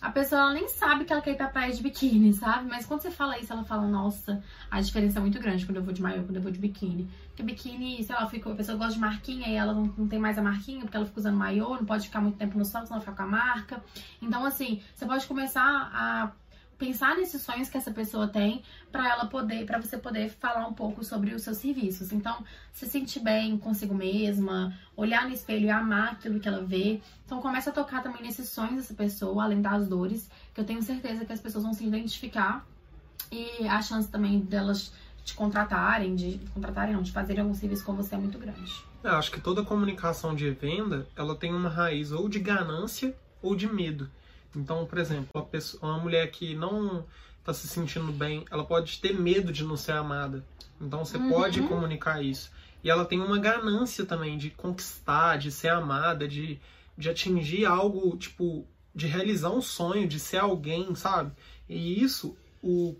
a pessoa nem sabe que ela quer ir pra praia de biquíni, sabe? Mas quando você fala isso, ela fala, nossa, a diferença é muito grande quando eu vou de maiô, quando eu vou de biquíni. Porque biquíni, sei lá, fica, a pessoa gosta de marquinha e ela não, não tem mais a marquinha porque ela fica usando maiô, não pode ficar muito tempo no sol, senão ela fica com a marca. Então, assim, você pode começar a pensar nesses sonhos que essa pessoa tem para ela poder, para você poder falar um pouco sobre os seus serviços. Então, se sentir bem consigo mesma, olhar no espelho e amar aquilo que ela vê. Então, começa a tocar também nesses sonhos dessa pessoa, além das dores, que eu tenho certeza que as pessoas vão se identificar e a chance também delas te contratarem, de contratarem não, de fazerem algum serviço com você é muito grande. Eu acho que toda comunicação de venda, ela tem uma raiz ou de ganância ou de medo. Então, por exemplo, uma, pessoa, uma mulher que não está se sentindo bem, ela pode ter medo de não ser amada. Então, você uhum. pode comunicar isso. E ela tem uma ganância também de conquistar, de ser amada, de, de atingir algo, tipo, de realizar um sonho, de ser alguém, sabe? E isso, o,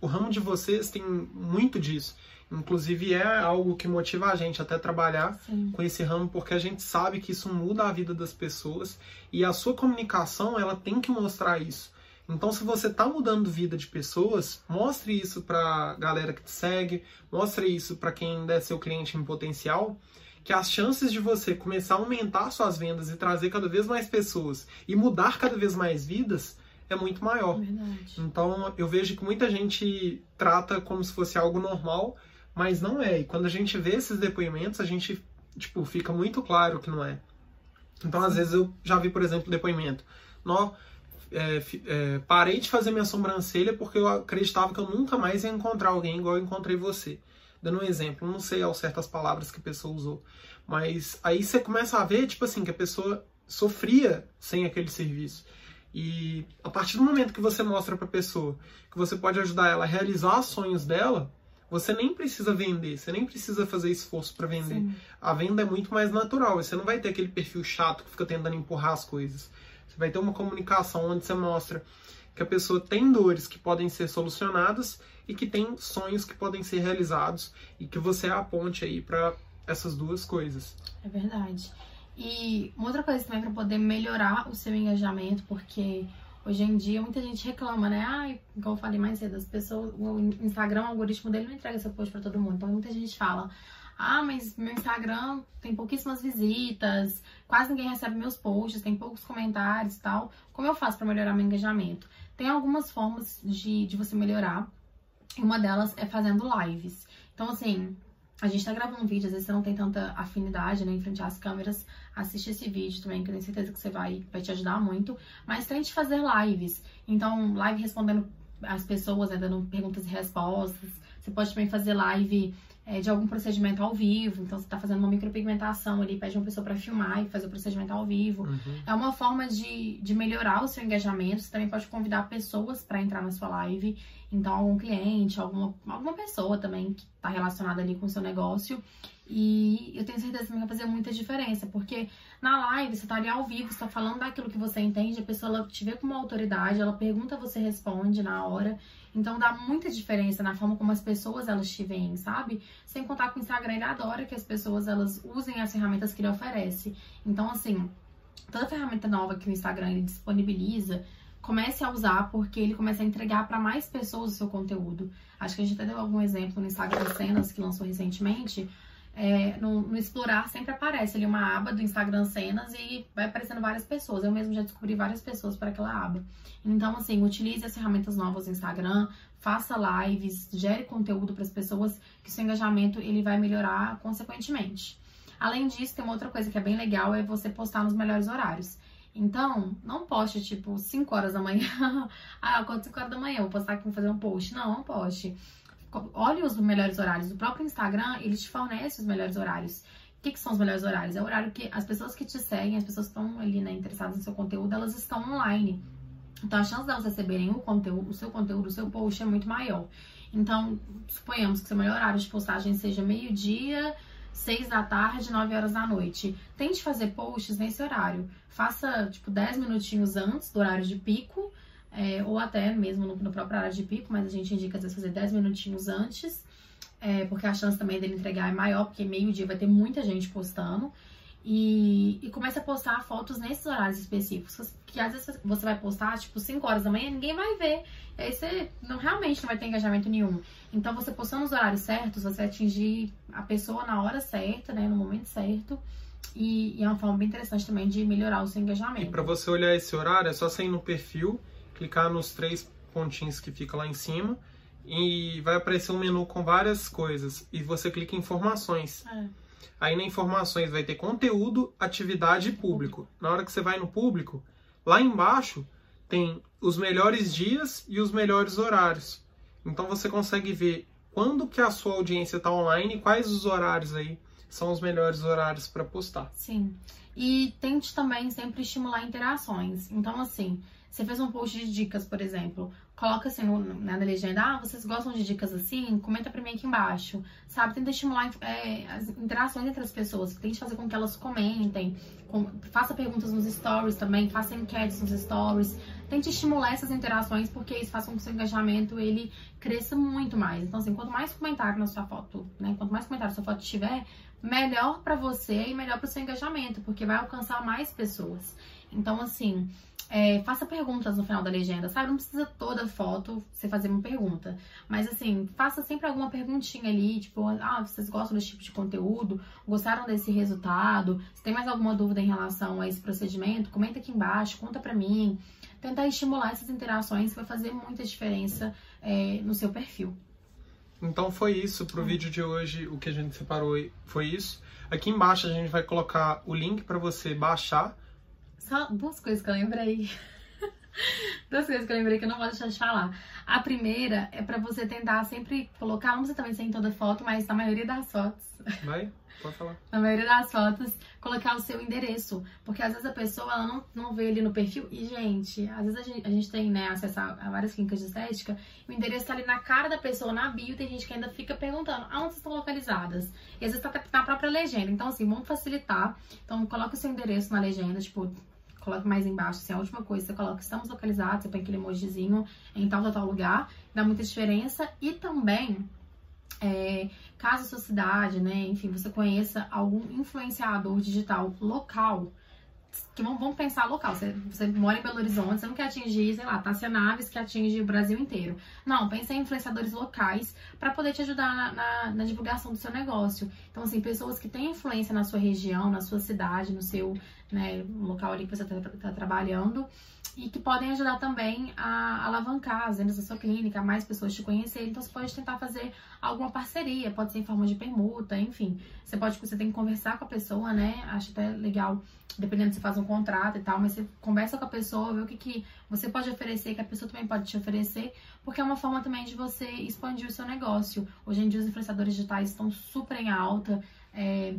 o ramo de vocês tem muito disso. Inclusive é algo que motiva a gente até trabalhar Sim. com esse ramo, porque a gente sabe que isso muda a vida das pessoas e a sua comunicação ela tem que mostrar isso. Então, se você está mudando vida de pessoas, mostre isso para galera que te segue, mostre isso para quem ainda é seu cliente em potencial, que as chances de você começar a aumentar suas vendas e trazer cada vez mais pessoas e mudar cada vez mais vidas é muito maior. Verdade. Então, eu vejo que muita gente trata como se fosse algo normal mas não é. E quando a gente vê esses depoimentos, a gente, tipo, fica muito claro que não é. Então, às vezes, eu já vi, por exemplo, depoimento. Nó, é, é, parei de fazer minha sobrancelha porque eu acreditava que eu nunca mais ia encontrar alguém igual eu encontrei você. Dando um exemplo, não sei ao certo as palavras que a pessoa usou. Mas aí você começa a ver, tipo assim, que a pessoa sofria sem aquele serviço. E a partir do momento que você mostra para a pessoa que você pode ajudar ela a realizar os sonhos dela, você nem precisa vender, você nem precisa fazer esforço para vender. Sim. A venda é muito mais natural. Você não vai ter aquele perfil chato que fica tentando empurrar as coisas. Você vai ter uma comunicação onde você mostra que a pessoa tem dores que podem ser solucionadas e que tem sonhos que podem ser realizados e que você é a ponte aí para essas duas coisas. É verdade. E uma outra coisa também para poder melhorar o seu engajamento, porque Hoje em dia, muita gente reclama, né? Ah, igual eu falei mais cedo, as pessoas, o Instagram, o algoritmo dele não entrega seu post para todo mundo. Então, muita gente fala: Ah, mas meu Instagram tem pouquíssimas visitas, quase ninguém recebe meus posts, tem poucos comentários e tal. Como eu faço para melhorar meu engajamento? Tem algumas formas de, de você melhorar. Uma delas é fazendo lives. Então, assim, a gente tá gravando um vídeo, às vezes você não tem tanta afinidade, né, em frente às câmeras, assiste esse vídeo também, que eu tenho certeza que você vai, vai te ajudar muito. Mas tente fazer lives. Então, live respondendo as pessoas, né, dando perguntas e respostas. Você pode também fazer live é, de algum procedimento ao vivo. Então, você está fazendo uma micropigmentação ali, pede uma pessoa para filmar e fazer o procedimento ao vivo. Uhum. É uma forma de, de melhorar o seu engajamento. Você também pode convidar pessoas para entrar na sua live. Então, algum cliente, alguma, alguma pessoa também que está relacionada ali com o seu negócio. E eu tenho certeza que vai fazer muita diferença, porque na live você tá ali ao vivo, você tá falando daquilo que você entende, a pessoa ela te vê com uma autoridade, ela pergunta, você responde na hora. Então dá muita diferença na forma como as pessoas elas te veem, sabe? Sem contar que o Instagram ele adora que as pessoas elas usem as ferramentas que ele oferece. Então assim, toda ferramenta nova que o Instagram ele disponibiliza, comece a usar porque ele começa a entregar para mais pessoas o seu conteúdo. Acho que a gente até deu algum exemplo no Instagram Cenas que lançou recentemente. É, no, no, explorar sempre aparece ali uma aba do Instagram Cenas e vai aparecendo várias pessoas. Eu mesmo já descobri várias pessoas para aquela aba. Então, assim, utilize as ferramentas novas do Instagram, faça lives, gere conteúdo para as pessoas, que o seu engajamento ele vai melhorar consequentemente. Além disso, tem uma outra coisa que é bem legal, é você postar nos melhores horários. Então, não poste, tipo, 5 horas da manhã. *laughs* ah, acordo 5 horas da manhã, vou postar aqui, vou fazer um post. Não, não poste olhe os melhores horários. O próprio Instagram, ele te fornece os melhores horários. O que, que, são os melhores horários? É o horário que as pessoas que te seguem, as pessoas que estão ali, né, interessadas no seu conteúdo, elas estão online. Então, a chance delas receberem o conteúdo, o seu conteúdo, o seu post é muito maior. Então, suponhamos que seu melhor horário de postagem seja meio-dia, seis da tarde, nove horas da noite. Tente fazer posts nesse horário. Faça, tipo, 10 minutinhos antes do horário de pico é, ou até mesmo no, no próprio horário de pico, mas a gente indica às vezes fazer 10 minutinhos antes, é, porque a chance também dele entregar é maior, porque meio-dia vai ter muita gente postando. E, e começa a postar fotos nesses horários específicos, que às vezes você vai postar, tipo, 5 horas da manhã, ninguém vai ver. E aí você não, realmente não vai ter engajamento nenhum. Então, você postando nos horários certos, você atingir a pessoa na hora certa, né, no momento certo. E, e é uma forma bem interessante também de melhorar o seu engajamento. E para você olhar esse horário, é só sair no perfil clicar nos três pontinhos que fica lá em cima e vai aparecer um menu com várias coisas e você clica em informações. É. Aí na informações vai ter conteúdo, atividade e público. Na hora que você vai no público, lá embaixo tem os melhores dias e os melhores horários. Então você consegue ver quando que a sua audiência está online e quais os horários aí são os melhores horários para postar. Sim. E tente também sempre estimular interações. Então, assim, você fez um post de dicas, por exemplo, coloca assim no, na legenda, ah, vocês gostam de dicas assim? Comenta pra mim aqui embaixo, sabe? Tenta estimular é, as interações entre as pessoas, tente fazer com que elas comentem, com, faça perguntas nos stories também, faça enquetes nos stories, tente estimular essas interações, porque isso faz com que o seu engajamento, ele cresça muito mais. Então, assim, quanto mais comentário na sua foto, né, quanto mais comentário na sua foto tiver, melhor para você e melhor para o seu engajamento, porque vai alcançar mais pessoas. Então, assim, é, faça perguntas no final da legenda, sabe? Não precisa toda foto você fazer uma pergunta. Mas assim, faça sempre alguma perguntinha ali, tipo, ah, vocês gostam desse tipo de conteúdo? Gostaram desse resultado? Se tem mais alguma dúvida em relação a esse procedimento, comenta aqui embaixo, conta pra mim. Tentar estimular essas interações vai fazer muita diferença é, no seu perfil. Então foi isso pro vídeo de hoje, o que a gente separou foi isso. Aqui embaixo a gente vai colocar o link para você baixar só duas coisas que eu lembrei. *laughs* duas coisas que eu lembrei que eu não vou deixar de falar. A primeira é pra você tentar sempre colocar, não precisa também ser em toda foto, mas na maioria das fotos. *laughs* Vai, pode falar. na maioria das fotos, colocar o seu endereço. Porque às vezes a pessoa ela não, não vê ali no perfil. E, gente, às vezes a gente, a gente tem, né, acesso a, a, várias clínicas de estética. o endereço tá ali na cara da pessoa, na bio. Tem gente que ainda fica perguntando aonde estão localizadas. E às vezes tá na própria legenda. Então, assim, vamos facilitar. Então, coloca o seu endereço na legenda, tipo, coloque mais embaixo, assim, a última coisa, você coloca estamos localizados, você põe aquele emojizinho em tal, tal, tal lugar, dá muita diferença. E também, é, caso a sua cidade, né, enfim, você conheça algum influenciador digital local, que vamos, vamos pensar local. Você, você, mora em Belo Horizonte, você não quer atingir, sei lá, Tassia Naves que atinge o Brasil inteiro. Não, pense em influenciadores locais para poder te ajudar na, na, na, divulgação do seu negócio. Então, assim, pessoas que têm influência na sua região, na sua cidade, no seu né, local ali que você está tá trabalhando e que podem ajudar também a alavancar as vendas da sua clínica, mais pessoas te conhecerem. Então, você pode tentar fazer alguma parceria, pode ser em forma de permuta, enfim. Você pode, você tem que conversar com a pessoa, né? Acho até legal, dependendo se faz um contrato e tal, mas você conversa com a pessoa, vê o que, que você pode oferecer, que a pessoa também pode te oferecer, porque é uma forma também de você expandir o seu negócio. Hoje em dia os influenciadores digitais estão super em alta. É,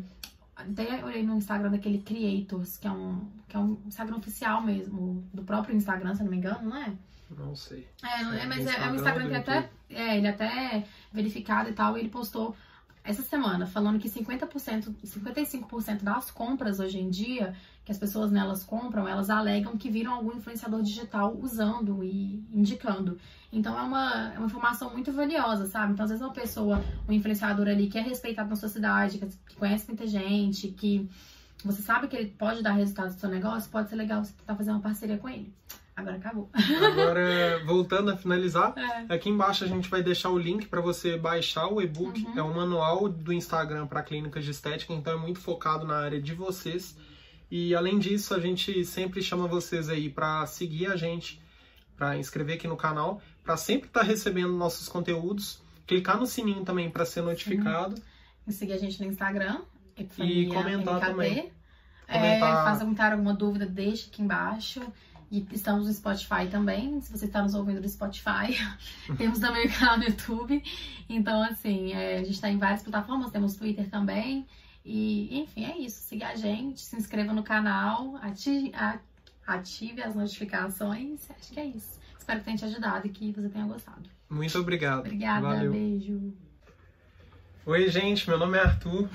até olhei no Instagram daquele Creators, que é um, que é um Instagram oficial mesmo, do próprio Instagram, se não me engano, não é? Não sei. É, é mas é, é um Instagram que até, é, ele até é verificado e tal, e ele postou essa semana falando que 50%, 55% das compras hoje em dia, que as pessoas nelas compram, elas alegam que viram algum influenciador digital usando e indicando. Então é uma, é uma informação muito valiosa, sabe? Então, às vezes, uma pessoa, um influenciador ali que é respeitado na sua cidade, que conhece muita gente, que você sabe que ele pode dar resultado no seu negócio, pode ser legal você tentar fazer uma parceria com ele. Agora acabou. Agora, voltando a finalizar, é. aqui embaixo a gente vai deixar o link para você baixar o e-book. Uhum. É um manual do Instagram para clínicas de estética, então é muito focado na área de vocês. E além disso, a gente sempre chama vocês aí para seguir a gente, para inscrever aqui no canal, para sempre estar tá recebendo nossos conteúdos, clicar no sininho também para ser notificado. E seguir a gente no Instagram. E comentar MKT. também. É, comentar... Faz comentário, alguma dúvida, deixa aqui embaixo. E estamos no Spotify também. Se você está nos ouvindo no Spotify, *laughs* temos também o canal no YouTube. Então, assim, é, a gente está em várias plataformas, temos Twitter também. E, enfim, é isso. Siga a gente, se inscreva no canal, ative, ative as notificações. Acho que é isso. Espero que tenha te ajudado e que você tenha gostado. Muito obrigado. Obrigada, Valeu. beijo. Oi, gente, meu nome é Arthur.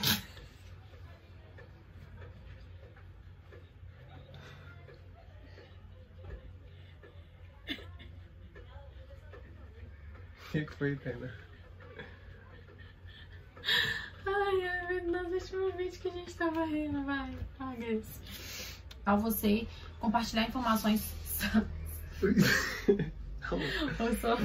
Que, que foi, Tena? Ai, ai, nosso último vídeo que a gente tava rindo, vai, paga. Ao você compartilhar informações. Ou *laughs* só